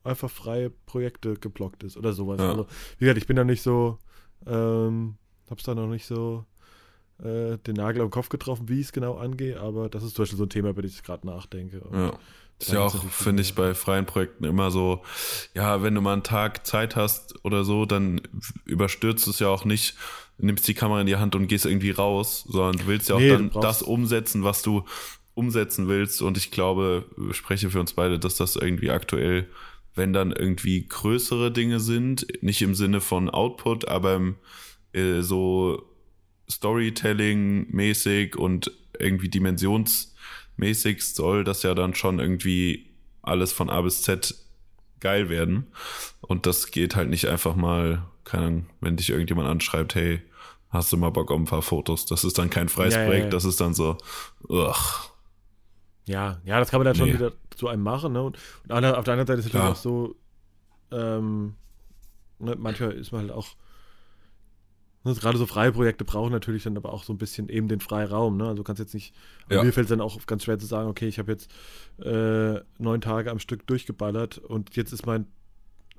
einfach freie Projekte geblockt ist oder sowas. Ja. Also, wie gesagt, ich bin da nicht so, ähm, hab's da noch nicht so äh, den Nagel am Kopf getroffen, wie ich es genau angehe, aber das ist zum Beispiel so ein Thema, über das ich gerade nachdenke. Und ja. Das ist ja auch, finde ich, bei freien Projekten immer so, ja, wenn du mal einen Tag Zeit hast oder so, dann überstürzt es ja auch nicht nimmst die Kamera in die Hand und gehst irgendwie raus, sondern du willst ja auch nee, dann das umsetzen, was du umsetzen willst. Und ich glaube, ich spreche für uns beide, dass das irgendwie aktuell, wenn dann irgendwie größere Dinge sind, nicht im Sinne von Output, aber im, äh, so Storytelling-mäßig und irgendwie dimensionsmäßig soll das ja dann schon irgendwie alles von A bis Z geil werden. Und das geht halt nicht einfach mal, keine Ahnung, wenn dich irgendjemand anschreibt, hey, hast du mal Bock auf ein paar Fotos? Das ist dann kein freies ja, Projekt, ja, ja. das ist dann so, ugh. Ja, ja, das kann man dann nee. schon wieder zu einem machen, ne? Und, und auf der anderen Seite ist es natürlich auch so, ähm, ne, manchmal ist man halt auch Ne, gerade so freie Projekte brauchen natürlich dann aber auch so ein bisschen eben den Freiraum. Ne? Also du kannst jetzt nicht, ja. mir fällt es dann auch ganz schwer zu sagen, okay, ich habe jetzt äh, neun Tage am Stück durchgeballert und jetzt ist mein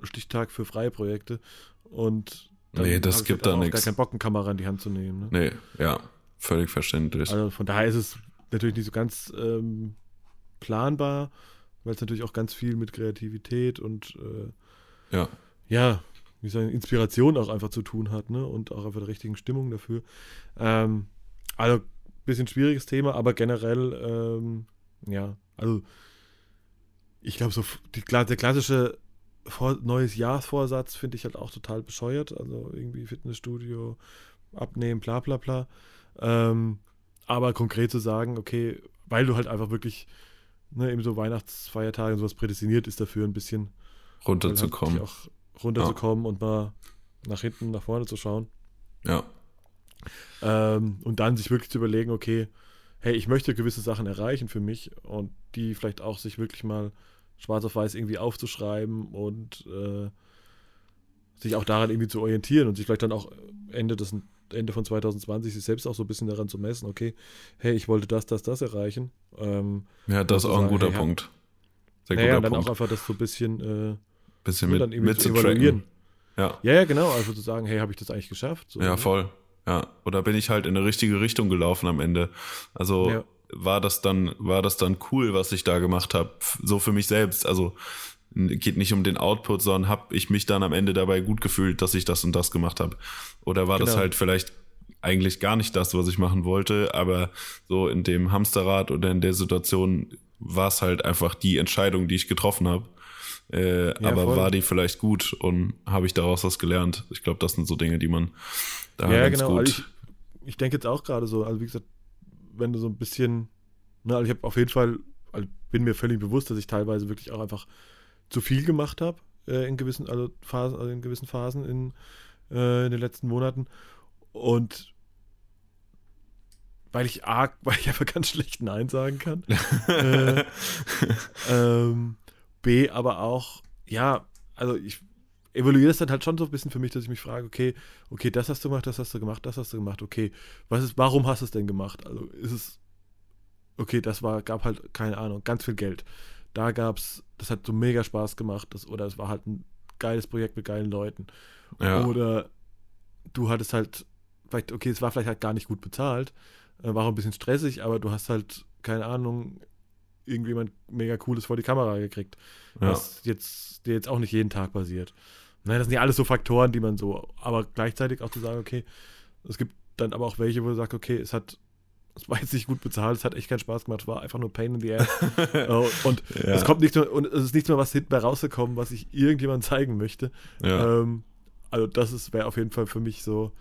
Stichtag für freie Projekte und dann nee, das gibt halt da nichts. gar keinen Bock, eine Kamera in die Hand zu nehmen. Ne? Nee, ja, völlig verständlich. Also von daher ist es natürlich nicht so ganz ähm, planbar, weil es natürlich auch ganz viel mit Kreativität und äh, ja. ja, wie seine Inspiration auch einfach zu tun hat, ne? Und auch einfach der richtigen Stimmung dafür. Ähm, also, bisschen schwieriges Thema, aber generell, ähm, ja, also ich glaube, so die, der klassische Vor neues Jahresvorsatz finde ich halt auch total bescheuert. Also irgendwie Fitnessstudio, abnehmen, bla bla bla. Ähm, aber konkret zu sagen, okay, weil du halt einfach wirklich ne, eben so Weihnachtsfeiertage und sowas prädestiniert ist dafür ein bisschen runterzukommen. Halt auch runterzukommen ja. und mal nach hinten, nach vorne zu schauen. Ja. Ähm, und dann sich wirklich zu überlegen, okay, hey, ich möchte gewisse Sachen erreichen für mich und die vielleicht auch sich wirklich mal schwarz auf weiß irgendwie aufzuschreiben und äh, sich auch daran irgendwie zu orientieren und sich vielleicht dann auch Ende des Ende von 2020 sich selbst auch so ein bisschen daran zu messen, okay, hey, ich wollte das, das, das erreichen. Ähm, ja, das ist auch ein guter hey, Punkt. Sehr naja, guter und dann Punkt. auch einfach das so ein bisschen äh, bisschen mit, dann mit zu evaluieren. Ja. ja, ja, genau. Also zu sagen, hey, habe ich das eigentlich geschafft? So, ja, ne? voll. Ja. Oder bin ich halt in eine richtige Richtung gelaufen am Ende? Also ja. war das dann, war das dann cool, was ich da gemacht habe? So für mich selbst. Also geht nicht um den Output, sondern habe ich mich dann am Ende dabei gut gefühlt, dass ich das und das gemacht habe. Oder war genau. das halt vielleicht eigentlich gar nicht das, was ich machen wollte, aber so in dem Hamsterrad oder in der Situation war es halt einfach die Entscheidung, die ich getroffen habe. Äh, ja, aber voll. war die vielleicht gut und habe ich daraus was gelernt? Ich glaube, das sind so Dinge, die man da ja, ganz genau. gut. Also ich, ich denke jetzt auch gerade so, also wie gesagt, wenn du so ein bisschen, ne, also ich habe auf jeden Fall, also bin mir völlig bewusst, dass ich teilweise wirklich auch einfach zu viel gemacht habe äh, in gewissen, also Phasen, also in gewissen Phasen in, äh, in den letzten Monaten und weil ich arg, weil ich einfach ganz schlecht Nein sagen kann. äh, ähm, B, aber auch, ja, also ich evaluiere es dann halt schon so ein bisschen für mich, dass ich mich frage, okay, okay, das hast du gemacht, das hast du gemacht, das hast du gemacht, okay, was ist, warum hast du es denn gemacht? Also ist es, okay, das war, gab halt, keine Ahnung, ganz viel Geld. Da gab es, das hat so mega Spaß gemacht, das, oder es war halt ein geiles Projekt mit geilen Leuten. Ja. Oder du hattest halt, vielleicht, okay, es war vielleicht halt gar nicht gut bezahlt, äh, war auch ein bisschen stressig, aber du hast halt, keine Ahnung, irgendjemand mega Cooles vor die Kamera gekriegt. Ja. Was jetzt, der jetzt auch nicht jeden Tag passiert. Nein, das sind ja alles so Faktoren, die man so, aber gleichzeitig auch zu sagen, okay, es gibt dann aber auch welche, wo du sagst, okay, es hat, es war jetzt nicht gut bezahlt, es hat echt keinen Spaß gemacht, es war einfach nur Pain in the ass. Oh, und ja. es kommt nicht mehr, und es ist nichts mehr was hinten bei rausgekommen, was ich irgendjemand zeigen möchte. Ja. Ähm, also das wäre auf jeden Fall für mich so,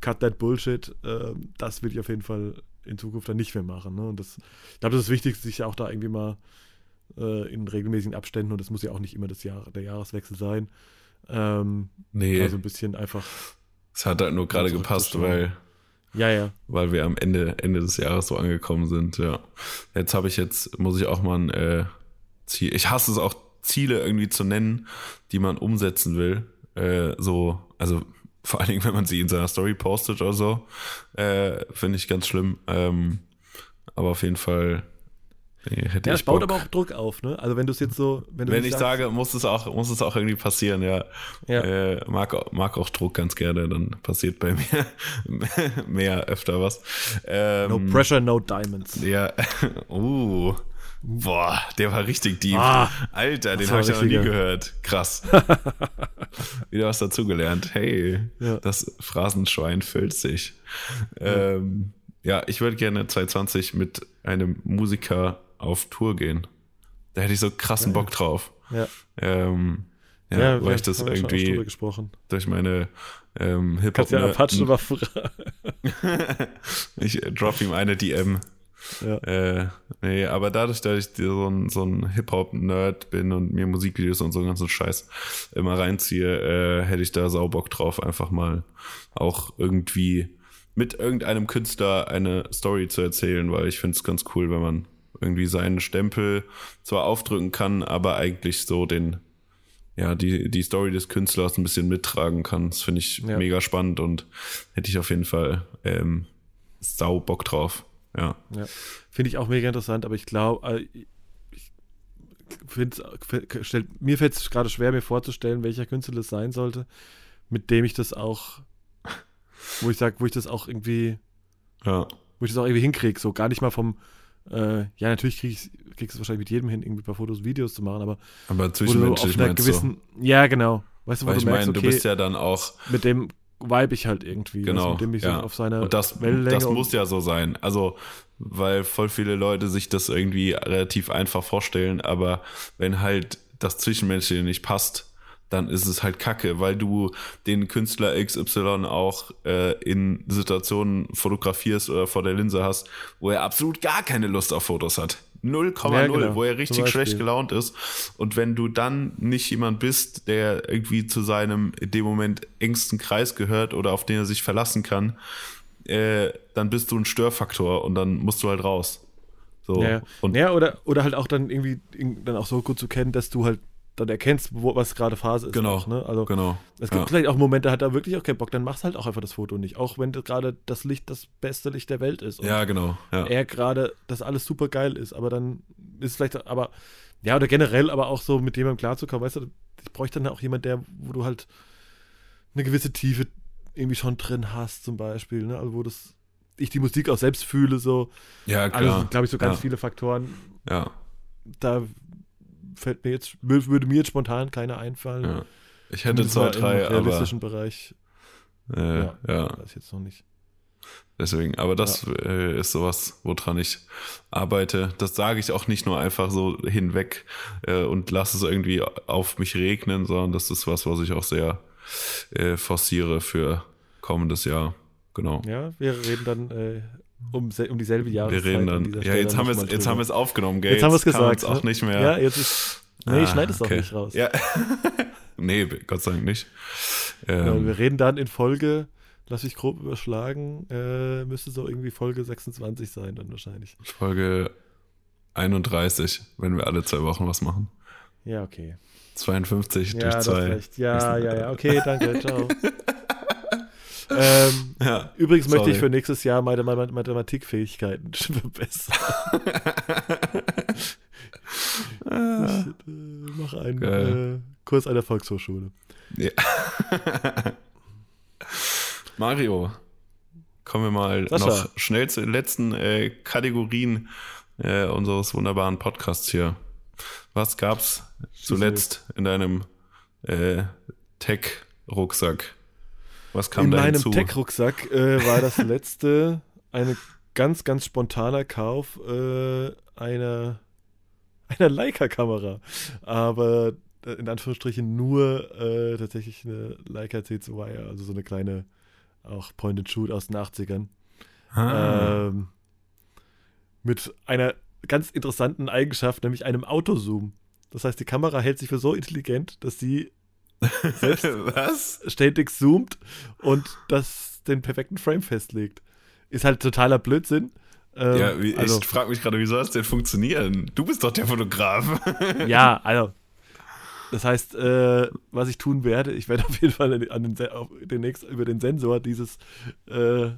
cut that bullshit, ähm, das will ich auf jeden Fall in Zukunft dann nicht mehr machen. Ne? Und das, ich glaube, das ist wichtig, sich auch da irgendwie mal äh, in regelmäßigen Abständen, und das muss ja auch nicht immer das Jahr, der Jahreswechsel sein, ähm, nee. so ein bisschen einfach. Es hat halt nur gerade gepasst, weil, ja, ja. weil wir am Ende, Ende des Jahres so angekommen sind, ja. Jetzt habe ich jetzt, muss ich auch mal ein äh, Ziel, ich hasse es auch, Ziele irgendwie zu nennen, die man umsetzen will. Äh, so, also vor allen Dingen, wenn man sie in seiner Story postet oder so. Äh, Finde ich ganz schlimm. Ähm, aber auf jeden Fall Nee, ja, das baut aber auch Druck auf, ne? Also wenn du es jetzt so, wenn Wenn ich sagst, sage, muss es auch, muss es auch irgendwie passieren, ja. ja. Äh, mag, mag auch Druck ganz gerne, dann passiert bei mir mehr öfter was. Ähm, no pressure, no diamonds. Ja. Uh. Boah, der war richtig deep. Ah, Alter, den habe ich ja noch nie gehört. Krass. wieder was dazugelernt. Hey, Ja. das Phrasenschwein füllt sich. Ähm, ja, ich würde gerne 2020 mit einem Musiker auf Tour gehen. Da hätte ich so krassen Bock drauf. Ja, Ähm, ja, ja, weil ich das ja irgendwie durch meine ähm, Hip-Hop. Kannst ja Apache mal fragen. ich äh, drop ihm eine DM. Ja. Äh, nee, aber dadurch, dass ich so ein, so ein Hip-Hop-Nerd bin und mir Musikvideos und so einen ganzen Scheiß immer reinziehe, äh, hätte ich da Saubock drauf, einfach mal auch irgendwie mit irgendeinem Künstler eine Story zu erzählen, weil ich finde es ganz cool, wenn man irgendwie seinen Stempel zwar aufdrücken kann, aber eigentlich so den, ja, die, die Story des Künstlers ein bisschen mittragen kann. Das finde ich Ja. mega spannend und hätte ich auf jeden Fall ähm, sau Bock drauf. Ja. Ja. Finde ich auch mega interessant, aber ich glaube, ich find's, stell, mir fällt es gerade schwer, mir vorzustellen, welcher Künstler das sein sollte, mit dem ich das auch, wo ich sage, wo ich das auch irgendwie, Ja. wo ich das auch irgendwie hinkriege, so gar nicht mal vom, äh, ja, natürlich krieg ich, kriegst du es wahrscheinlich mit jedem hin, irgendwie ein paar Fotos, Videos zu machen, aber Aber wo du auf zwischenmenschlich einer gewissen, ja, genau, weißt du, du. wo Weil du ich merkst, meine, okay, du bist ja dann auch, mit dem vibe ich halt irgendwie, genau, weißt du, mit dem ich ja. so auf seiner und das, Wellenlänge das muss ja so sein. Also, weil voll viele Leute sich das irgendwie relativ einfach vorstellen, aber wenn halt das Zwischenmenschliche nicht passt, dann ist es halt kacke, weil du den Künstler XY auch äh, in Situationen fotografierst oder vor der Linse hast, wo er absolut gar keine Lust auf Fotos hat. 0,0, Ja, genau. wo er richtig schlecht gelaunt ist. Und wenn du dann nicht jemand bist, der irgendwie zu seinem in dem Moment engsten Kreis gehört oder auf den er sich verlassen kann, äh, dann bist du ein Störfaktor und dann musst du halt raus. So. Ja, Und ja oder, oder halt auch dann irgendwie dann auch so gut zu kennen, dass du halt dann erkennst, wo, was gerade Phase ist. Genau, Auch, ne? Also genau. es gibt Ja. vielleicht auch Momente, da hat er wirklich auch keinen Bock, dann machst halt auch einfach das Foto nicht. Auch wenn gerade das Licht das beste Licht der Welt ist. Ja, genau. Ja. er gerade, dass alles super geil ist, aber dann ist vielleicht, aber ja, oder generell aber auch so mit jemandem klarzukommen, weißt du, ich bräuchte dann auch jemand, der, wo du halt eine gewisse Tiefe irgendwie schon drin hast, zum Beispiel, ne? Also wo das, ich die Musik auch selbst fühle, so. ja, Also, klar. glaube ich, so ganz ja. viele Faktoren, Ja, da fällt mir jetzt, wür- würde mir jetzt spontan keiner einfallen. ja. Ich hätte Zumindest zwei, mal im drei, aber realistischen Bereich. äh, Ja. ja. Weiß jetzt noch nicht. Deswegen, aber das äh, ist sowas, woran ich arbeite. Das sage ich auch nicht nur einfach so hinweg äh, und lasse es irgendwie auf mich regnen, sondern das ist was, was ich auch sehr äh, forciere für kommendes Jahr. Genau. Ja, wir reden dann äh, um, um dieselbe Wir Jahreszeit. reden an dann. Ja, jetzt haben wir es, jetzt haben wir es aufgenommen, gell? Jetzt haben wir es gesagt. es auch ne? nicht mehr. Ja, jetzt ist. Nee, ich Ah, schneide es doch okay. nicht raus. Ja. nee, Gott sei Dank nicht. Ähm, wir reden dann in Folge, lass mich grob überschlagen, äh, müsste so irgendwie Folge 26 sein dann wahrscheinlich. Folge 31, wenn wir alle zwei Wochen was machen. Ja, okay. 52 Ja, durch du hast zwei. recht. Ja, ja, ja. Okay, danke. Ciao. Ähm, Ja. übrigens möchte ich Sorry. für nächstes Jahr meine Ma- Mathematikfähigkeiten verbessern. ich äh, mache einen äh, Kurs an der Volkshochschule. Ja. Mario, kommen wir mal Sascha. noch schnell zu den letzten äh, Kategorien äh, unseres wunderbaren Podcasts hier. Was gab's zuletzt in deinem äh, Tech-Rucksack? Was kam In da meinem? Tech-Rucksack äh, war das letzte ein ganz, ganz spontaner Kauf äh, einer, einer Leica-Kamera. Aber äh, in Anführungsstrichen nur äh, tatsächlich eine Leica C2, also so eine kleine, auch Point-and-Shoot aus den 80ern. ah, Ähm, mit einer ganz interessanten Eigenschaft, nämlich einem Autozoom. Das heißt, die Kamera hält sich für so intelligent, dass sie Was? ständig zoomt und das den perfekten Frame festlegt. Ist halt totaler Blödsinn. Ähm, ja, also, ich frage mich gerade, wie soll das denn funktionieren? Du bist doch der Fotograf. ja, also. Das heißt, äh, was ich tun werde, ich werde auf jeden Fall an den, auf, demnächst über den Sensor dieses, äh,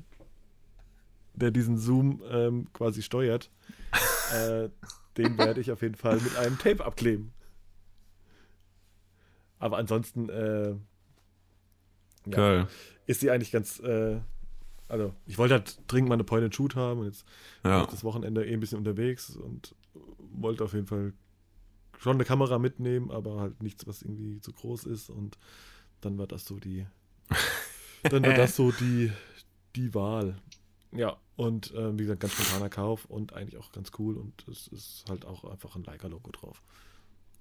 der diesen Zoom ähm, quasi steuert, äh, den werde ich auf jeden Fall mit einem Tape abkleben. Aber ansonsten äh, ja, Geil. ist sie eigentlich ganz, äh, also ich wollte halt dringend mal eine Point-and-Shoot haben und jetzt Ja. das Wochenende eh ein bisschen unterwegs und wollte auf jeden Fall schon eine Kamera mitnehmen, aber halt nichts, was irgendwie zu groß ist und dann war das so die, dann war das so die, die Wahl. Ja, und äh, wie gesagt, ganz spontaner Kauf und eigentlich auch ganz cool und es ist halt auch einfach ein Leica-Logo drauf.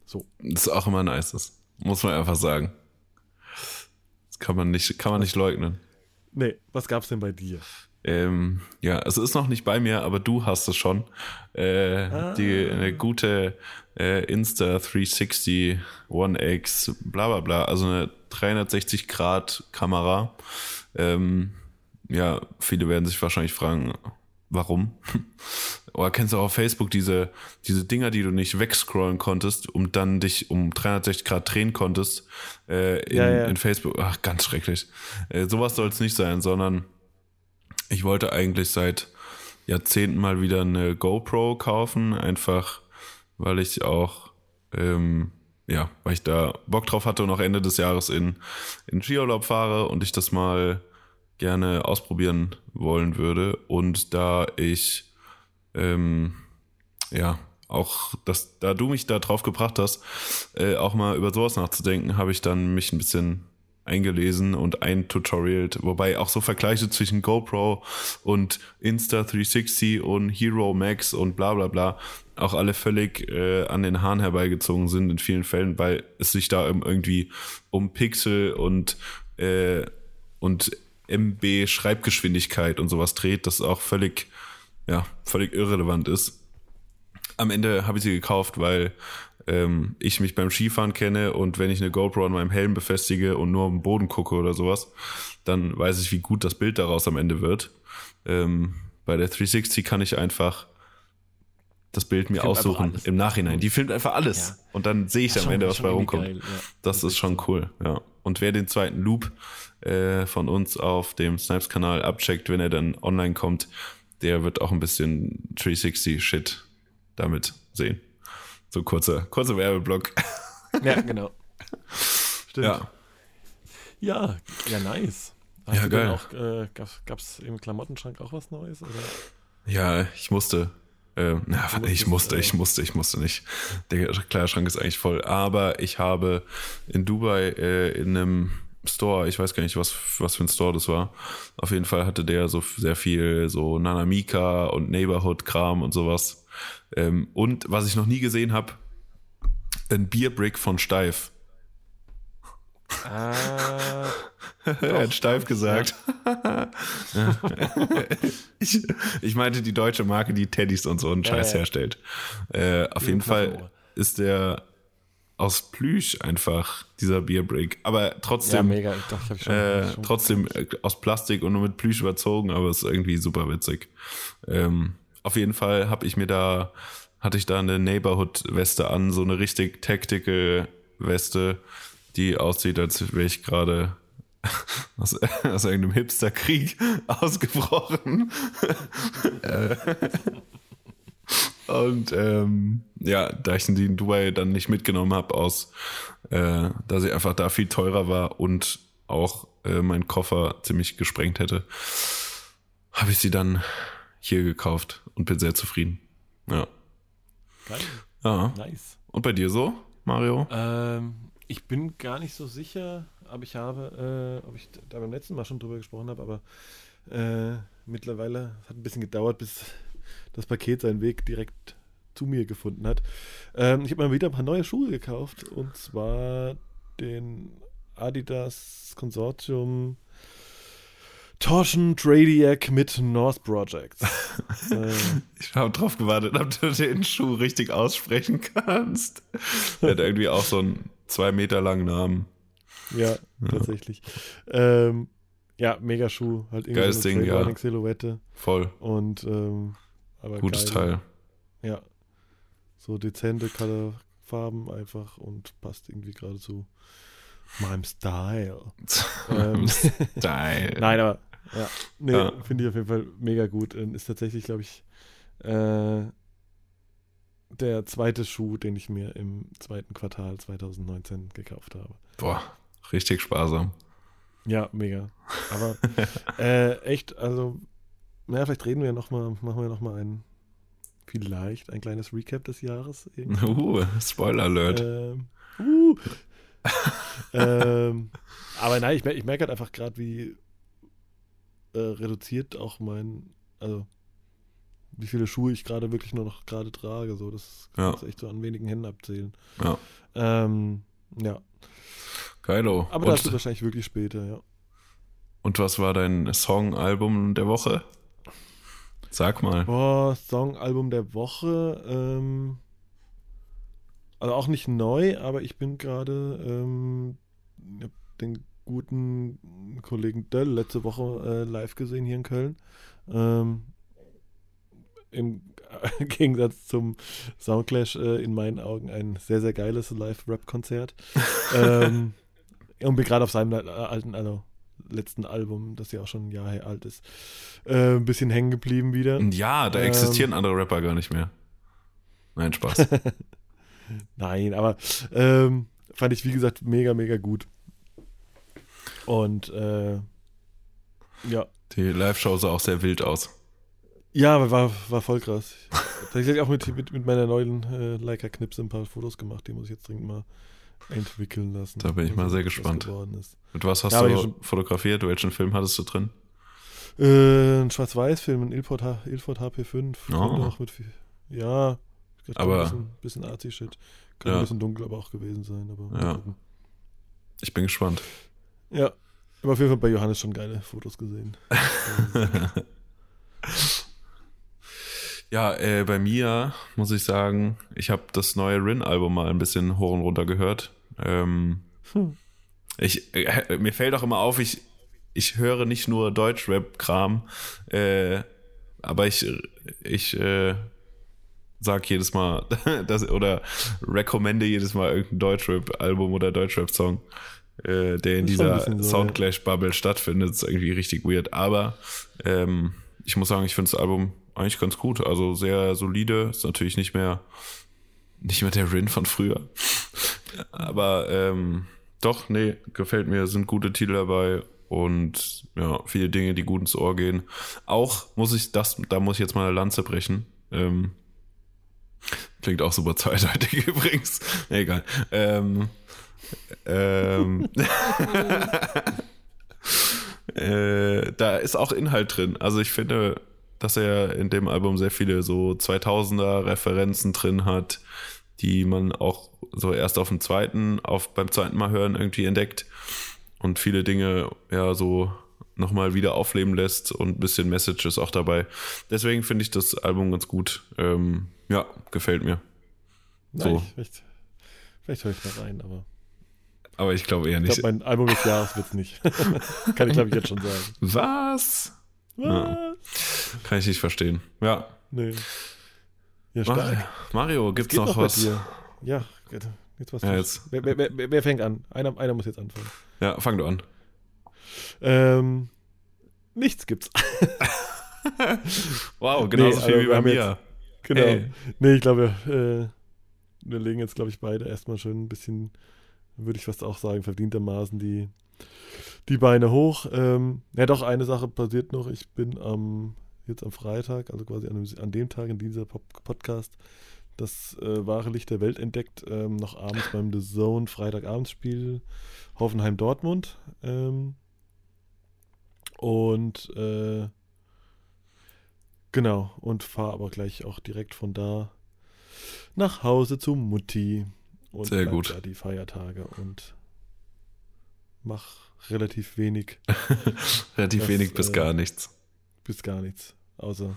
So. Das ist auch immer nice, das muss man einfach sagen. Das kann man nicht, kann man nicht leugnen. Nee, was gab's denn bei dir? Ähm, ja, es ist noch nicht bei mir, aber du hast es schon. Äh, ah. Die eine gute äh, Insta 360 One X, bla bla bla, also eine 360 Grad Kamera. Ähm, ja, viele werden sich wahrscheinlich fragen, warum? Oder kennst du auch auf Facebook diese, diese Dinger, die du nicht wegscrollen konntest, um dann dich um 360 Grad drehen konntest äh, in, ja, ja. in Facebook? Ach, ganz schrecklich. Äh, sowas soll es nicht sein, sondern ich wollte eigentlich seit Jahrzehnten mal wieder eine GoPro kaufen, einfach weil ich auch, ähm, ja, weil ich da Bock drauf hatte und auch Ende des Jahres in, in Skiurlaub fahre und ich das mal gerne ausprobieren wollen würde. Und da ich, ähm, ja, auch, dass, da du mich da drauf gebracht hast, äh, auch mal über sowas nachzudenken, habe ich dann mich ein bisschen eingelesen und ein Tutorial, wobei auch so Vergleiche zwischen GoPro und Insta360 und Hero Max und bla bla bla auch alle völlig äh, an den Haaren herbeigezogen sind in vielen Fällen, weil es sich da irgendwie um Pixel und, äh, und MB Schreibgeschwindigkeit und sowas dreht, das auch völlig, ja, völlig irrelevant ist. Am Ende habe ich sie gekauft, weil ähm, ich mich beim Skifahren kenne und wenn ich eine GoPro an meinem Helm befestige und nur auf den Boden gucke oder sowas, dann weiß ich, wie gut das Bild daraus am Ende wird. Ähm, bei der 360 kann ich einfach das Bild mir aussuchen im Nachhinein. Die filmt einfach alles. Ja. Und dann sehe ich am Ende, was bei rumkommt. Geil, ja. Das, das ist schon cool, ja. Und wer den zweiten Loop äh, von uns auf dem Snipes-Kanal abcheckt, wenn er dann online kommt, der wird auch ein bisschen 360-Shit damit sehen. So kurzer, kurzer Werbeblock. Ja, genau. Stimmt. Ja. Ja, ja, nice. Hast ja, geil. Auch, äh, gab es im Klamottenschrank auch was Neues? Oder? Ja, ich musste. Äh, na, ich musste, ich musste, ich musste nicht. Der Kleiderschrank ist eigentlich voll. Aber ich habe in Dubai äh, in einem Store, ich weiß gar nicht, was, was für ein Store das war. Auf jeden Fall hatte der so sehr viel so Nanamika und Neighborhood-Kram und sowas. Ähm, und was ich noch nie gesehen habe, ein Bierbrick von Steif. Ah, er hat steif gesagt. Ja. ich, ich, meinte die deutsche Marke, die Teddys und so einen Scheiß ja, ja. herstellt. Äh, auf jeden Fall ist der aus Plüsch einfach, dieser Bierbrick. Aber trotzdem, ja, mega. Doch, ich schon, äh, schon trotzdem äh, aus Plastik und nur mit Plüsch überzogen, aber es ist irgendwie super witzig. Ähm, auf jeden Fall habe ich mir da, hatte ich da eine Neighborhood-Weste an, so eine richtig tactical Weste, die aussieht, als wäre ich gerade aus, aus irgendeinem Hipster-Krieg ausgebrochen. Äh, und ähm, ja, da ich die in Dubai dann nicht mitgenommen habe, aus, äh, da sie einfach da viel teurer war und auch äh, mein Koffer ziemlich gesprengt hätte, habe ich sie dann hier gekauft und bin sehr zufrieden. Ja. Geil. Ja. Nice. Und bei dir so, Mario? Ähm, ich bin gar nicht so sicher, aber ich habe, äh, ob ich da beim letzten Mal schon drüber gesprochen habe, aber äh, mittlerweile hat ein bisschen gedauert, bis das Paket seinen Weg direkt zu mir gefunden hat. Ähm, ich habe mal wieder ein paar neue Schuhe gekauft und zwar den Adidas Konsortium Torsion Tradiac mit North Projects. äh, ich habe drauf gewartet, ob du den Schuh richtig aussprechen kannst. Der hat irgendwie auch so einen zwei Meter langen Namen. Ja, ja. tatsächlich. Ähm, ja, mega Schuh. Halt irgendwie Geiles so eine Ding, ja. Silhouette. Voll. Und ähm, aber Gutes geil. Teil. Ja. So dezente Colorfarben einfach und passt irgendwie gerade zu meinem Style. ähm, Style. Nein, aber ja, nee, ja. finde ich auf jeden Fall mega gut. Ist tatsächlich, glaube ich, äh, der zweite Schuh, den ich mir im zweiten Quartal 2019 gekauft habe. Boah, richtig sparsam. Ja, mega. Aber äh, echt, also, naja, vielleicht reden wir noch mal, machen wir nochmal ein, vielleicht ein kleines Recap des Jahres. Irgendwie. Uh, Spoiler Alert. Ähm, uh. ähm, aber nein, ich, ich merke halt einfach gerade, wie äh, reduziert auch mein, also wie viele Schuhe ich gerade wirklich nur noch gerade trage. So, das kannst du echt so an wenigen Händen abzählen. Ja. Ähm, ja. Geilo. Aber das ist wahrscheinlich wirklich später, ja. Und was war dein Song-Album der Woche? Sag mal. Boah, Song-Album der Woche. Ähm, also auch nicht neu, aber ich bin gerade ähm, den guten Kollegen Döll letzte Woche äh, live gesehen hier in Köln. Ähm, Im Gegensatz zum Soundclash äh, in meinen Augen ein sehr, sehr geiles Live-Rap-Konzert. ähm, und bin gerade auf seinem äh, alten, also letzten Album, das ja auch schon ein Jahr alt ist, äh, ein bisschen hängen geblieben wieder. Ja, da existieren ähm, andere Rapper gar nicht mehr. Nein, Spaß. Nein, aber ähm, fand ich, wie gesagt, mega, mega gut. Und äh, ja. Die Live-Show sah auch sehr wild aus. Ja, war, war voll krass. Tatsächlich auch mit, mit, mit meiner neuen äh, Leica-Knipse ein paar Fotos gemacht, die muss ich jetzt dringend mal entwickeln lassen. Da bin ich mal sehr gespannt. Mit was hast ja, du fotografiert? Welchen Film hattest du drin? Äh, ein Schwarz-Weiß-Film, ein Ilford, Ilford HP5. Oh. Mit, ja, aber ein bisschen, bisschen Arzi-Shit. Kann ja. ein bisschen dunkel aber auch gewesen sein. Aber ja. Ich bin gespannt. Ja, aber auf jeden Fall bei Johannes schon geile Fotos gesehen. ja, äh, bei mir muss ich sagen, ich habe das neue Rin-Album mal ein bisschen hoch und runter gehört. Ähm, hm. ich, äh, mir fällt auch immer auf, ich, ich höre nicht nur Deutschrap-Kram, äh, aber ich, ich äh, sag jedes Mal das, oder recommende jedes Mal irgendein Deutschrap-Album oder Deutschrap-Song, äh, der in dieser so, Soundclash-Bubble ja. stattfindet. Das ist irgendwie richtig weird. Aber ähm, ich muss sagen, ich finde das Album eigentlich ganz gut. Also sehr solide. Ist natürlich nicht mehr nicht mehr der Rin von früher. Aber ähm, doch, nee, gefällt mir, sind gute Titel dabei und ja, viele Dinge, die gut ins Ohr gehen. Auch muss ich das, da muss ich jetzt mal eine Lanze brechen. Ähm, Klingt auch super zweideutig übrigens. egal. Ähm, ähm, äh, da ist auch Inhalt drin. Also ich finde, dass er in dem Album sehr viele so 2000er Referenzen drin hat, die man auch so erst auf dem zweiten, auf beim zweiten Mal hören irgendwie entdeckt und viele Dinge ja so nochmal wieder aufleben lässt und ein bisschen Messages auch dabei. Deswegen finde ich das Album ganz gut. Ähm, ja, gefällt mir. So. Nein, vielleicht, vielleicht höre ich da rein, aber. Aber ich glaube eher nicht. Ich glaube, mein Album des Jahres wird es nicht. Kann ich, glaube ich, jetzt schon sagen. Was? Was? Ja. Kann ich nicht verstehen. Ja. Nee. Ja, stark. Mario, gibt's noch, noch was? Ja, jetzt was. Ja, jetzt. Wer, wer, wer, wer, fängt an? Einer, einer muss jetzt anfangen. Ja, fang du an. Ähm, nichts gibt's. wow, genauso nee, viel also, wie bei mir. Jetzt, genau. Hey. Nee, ich glaube, äh, wir legen jetzt, glaube ich, beide erstmal schön ein bisschen, würde ich fast auch sagen, verdientermaßen die, die Beine hoch. Ähm, ja, doch, eine Sache passiert noch. Ich bin am, jetzt am Freitag, also quasi an, an dem Tag in dieser Pop Podcast, das äh, wahre Licht der Welt entdeckt, ähm, noch abends beim The Zone Freitagabendsspiel Hoffenheim-Dortmund. Ähm, und äh, genau, und fahre aber gleich auch direkt von da nach Hause zu Mutti. Und Sehr gut. Da die Feiertage und mach relativ wenig. relativ was, wenig bis äh, gar nichts. Bis gar nichts. Außer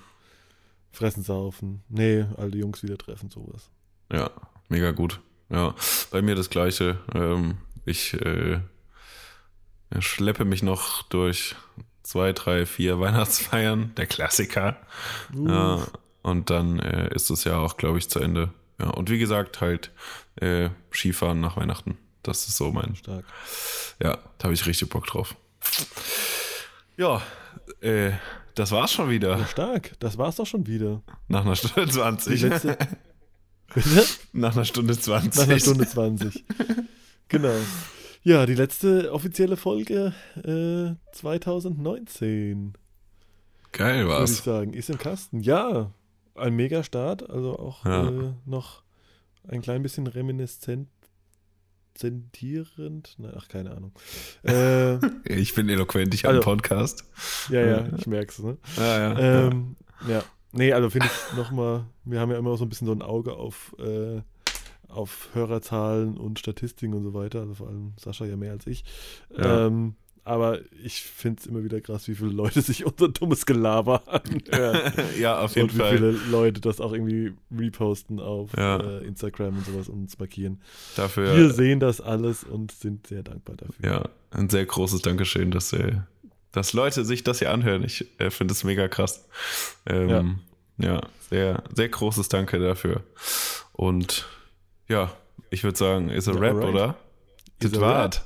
fressen, saufen. Nee, alte Jungs wieder treffen, sowas. Ja, mega gut. Ja, bei mir das gleiche. Ähm, ich äh, schleppe mich noch durch zwei, drei, vier Weihnachtsfeiern, der Klassiker. Uh. Ja, und dann äh, ist es ja auch, glaube ich, zu Ende. Ja, und wie gesagt, halt äh, Skifahren nach Weihnachten. Das ist so mein. Stark. Ja, da habe ich richtig Bock drauf. Ja, äh, das war's schon wieder. Ja, stark, das war's doch schon wieder. Nach einer Stunde 20. Die letzte. Nach einer Stunde 20. Nach einer Stunde 20. genau. Ja, die letzte offizielle Folge äh, 2019. Geil, was? Würde ich sagen. Ist im Kasten. Ja, ein Mega-Start. Also auch ja. äh, noch ein klein bisschen reminiszent akzentierend. Na, ach, keine Ahnung. Äh, ich bin eloquent, ich habe also, einen Podcast. Ja, ja, ich merke es. Ne? Ja, ja. Ähm, ja. Nee, also finde ich nochmal, wir haben ja immer so ein bisschen so ein Auge auf, äh, auf Hörerzahlen und Statistiken und so weiter. Also vor allem Sascha ja mehr als ich. Ja. Ähm, aber ich finde es immer wieder krass, wie viele Leute sich unser dummes Gelaber anhören. ja, auf jeden und wie Fall. viele Leute das auch irgendwie reposten auf Ja. äh, Instagram und sowas und uns markieren. Dafür, Wir sehen das alles und sind sehr dankbar dafür. ja, ein sehr großes Dankeschön, dass, äh, dass Leute sich das hier anhören. Ich äh, finde es mega krass. Ähm, ja. sehr, sehr großes Danke dafür. Und ja, ich würde sagen, ist a Ja, Rap, alright. oder? Is Das war's.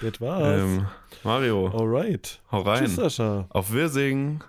Das war's. Ähm, Mario, Alright. hau rein. Tschüss, Sascha. Auf Wirsing.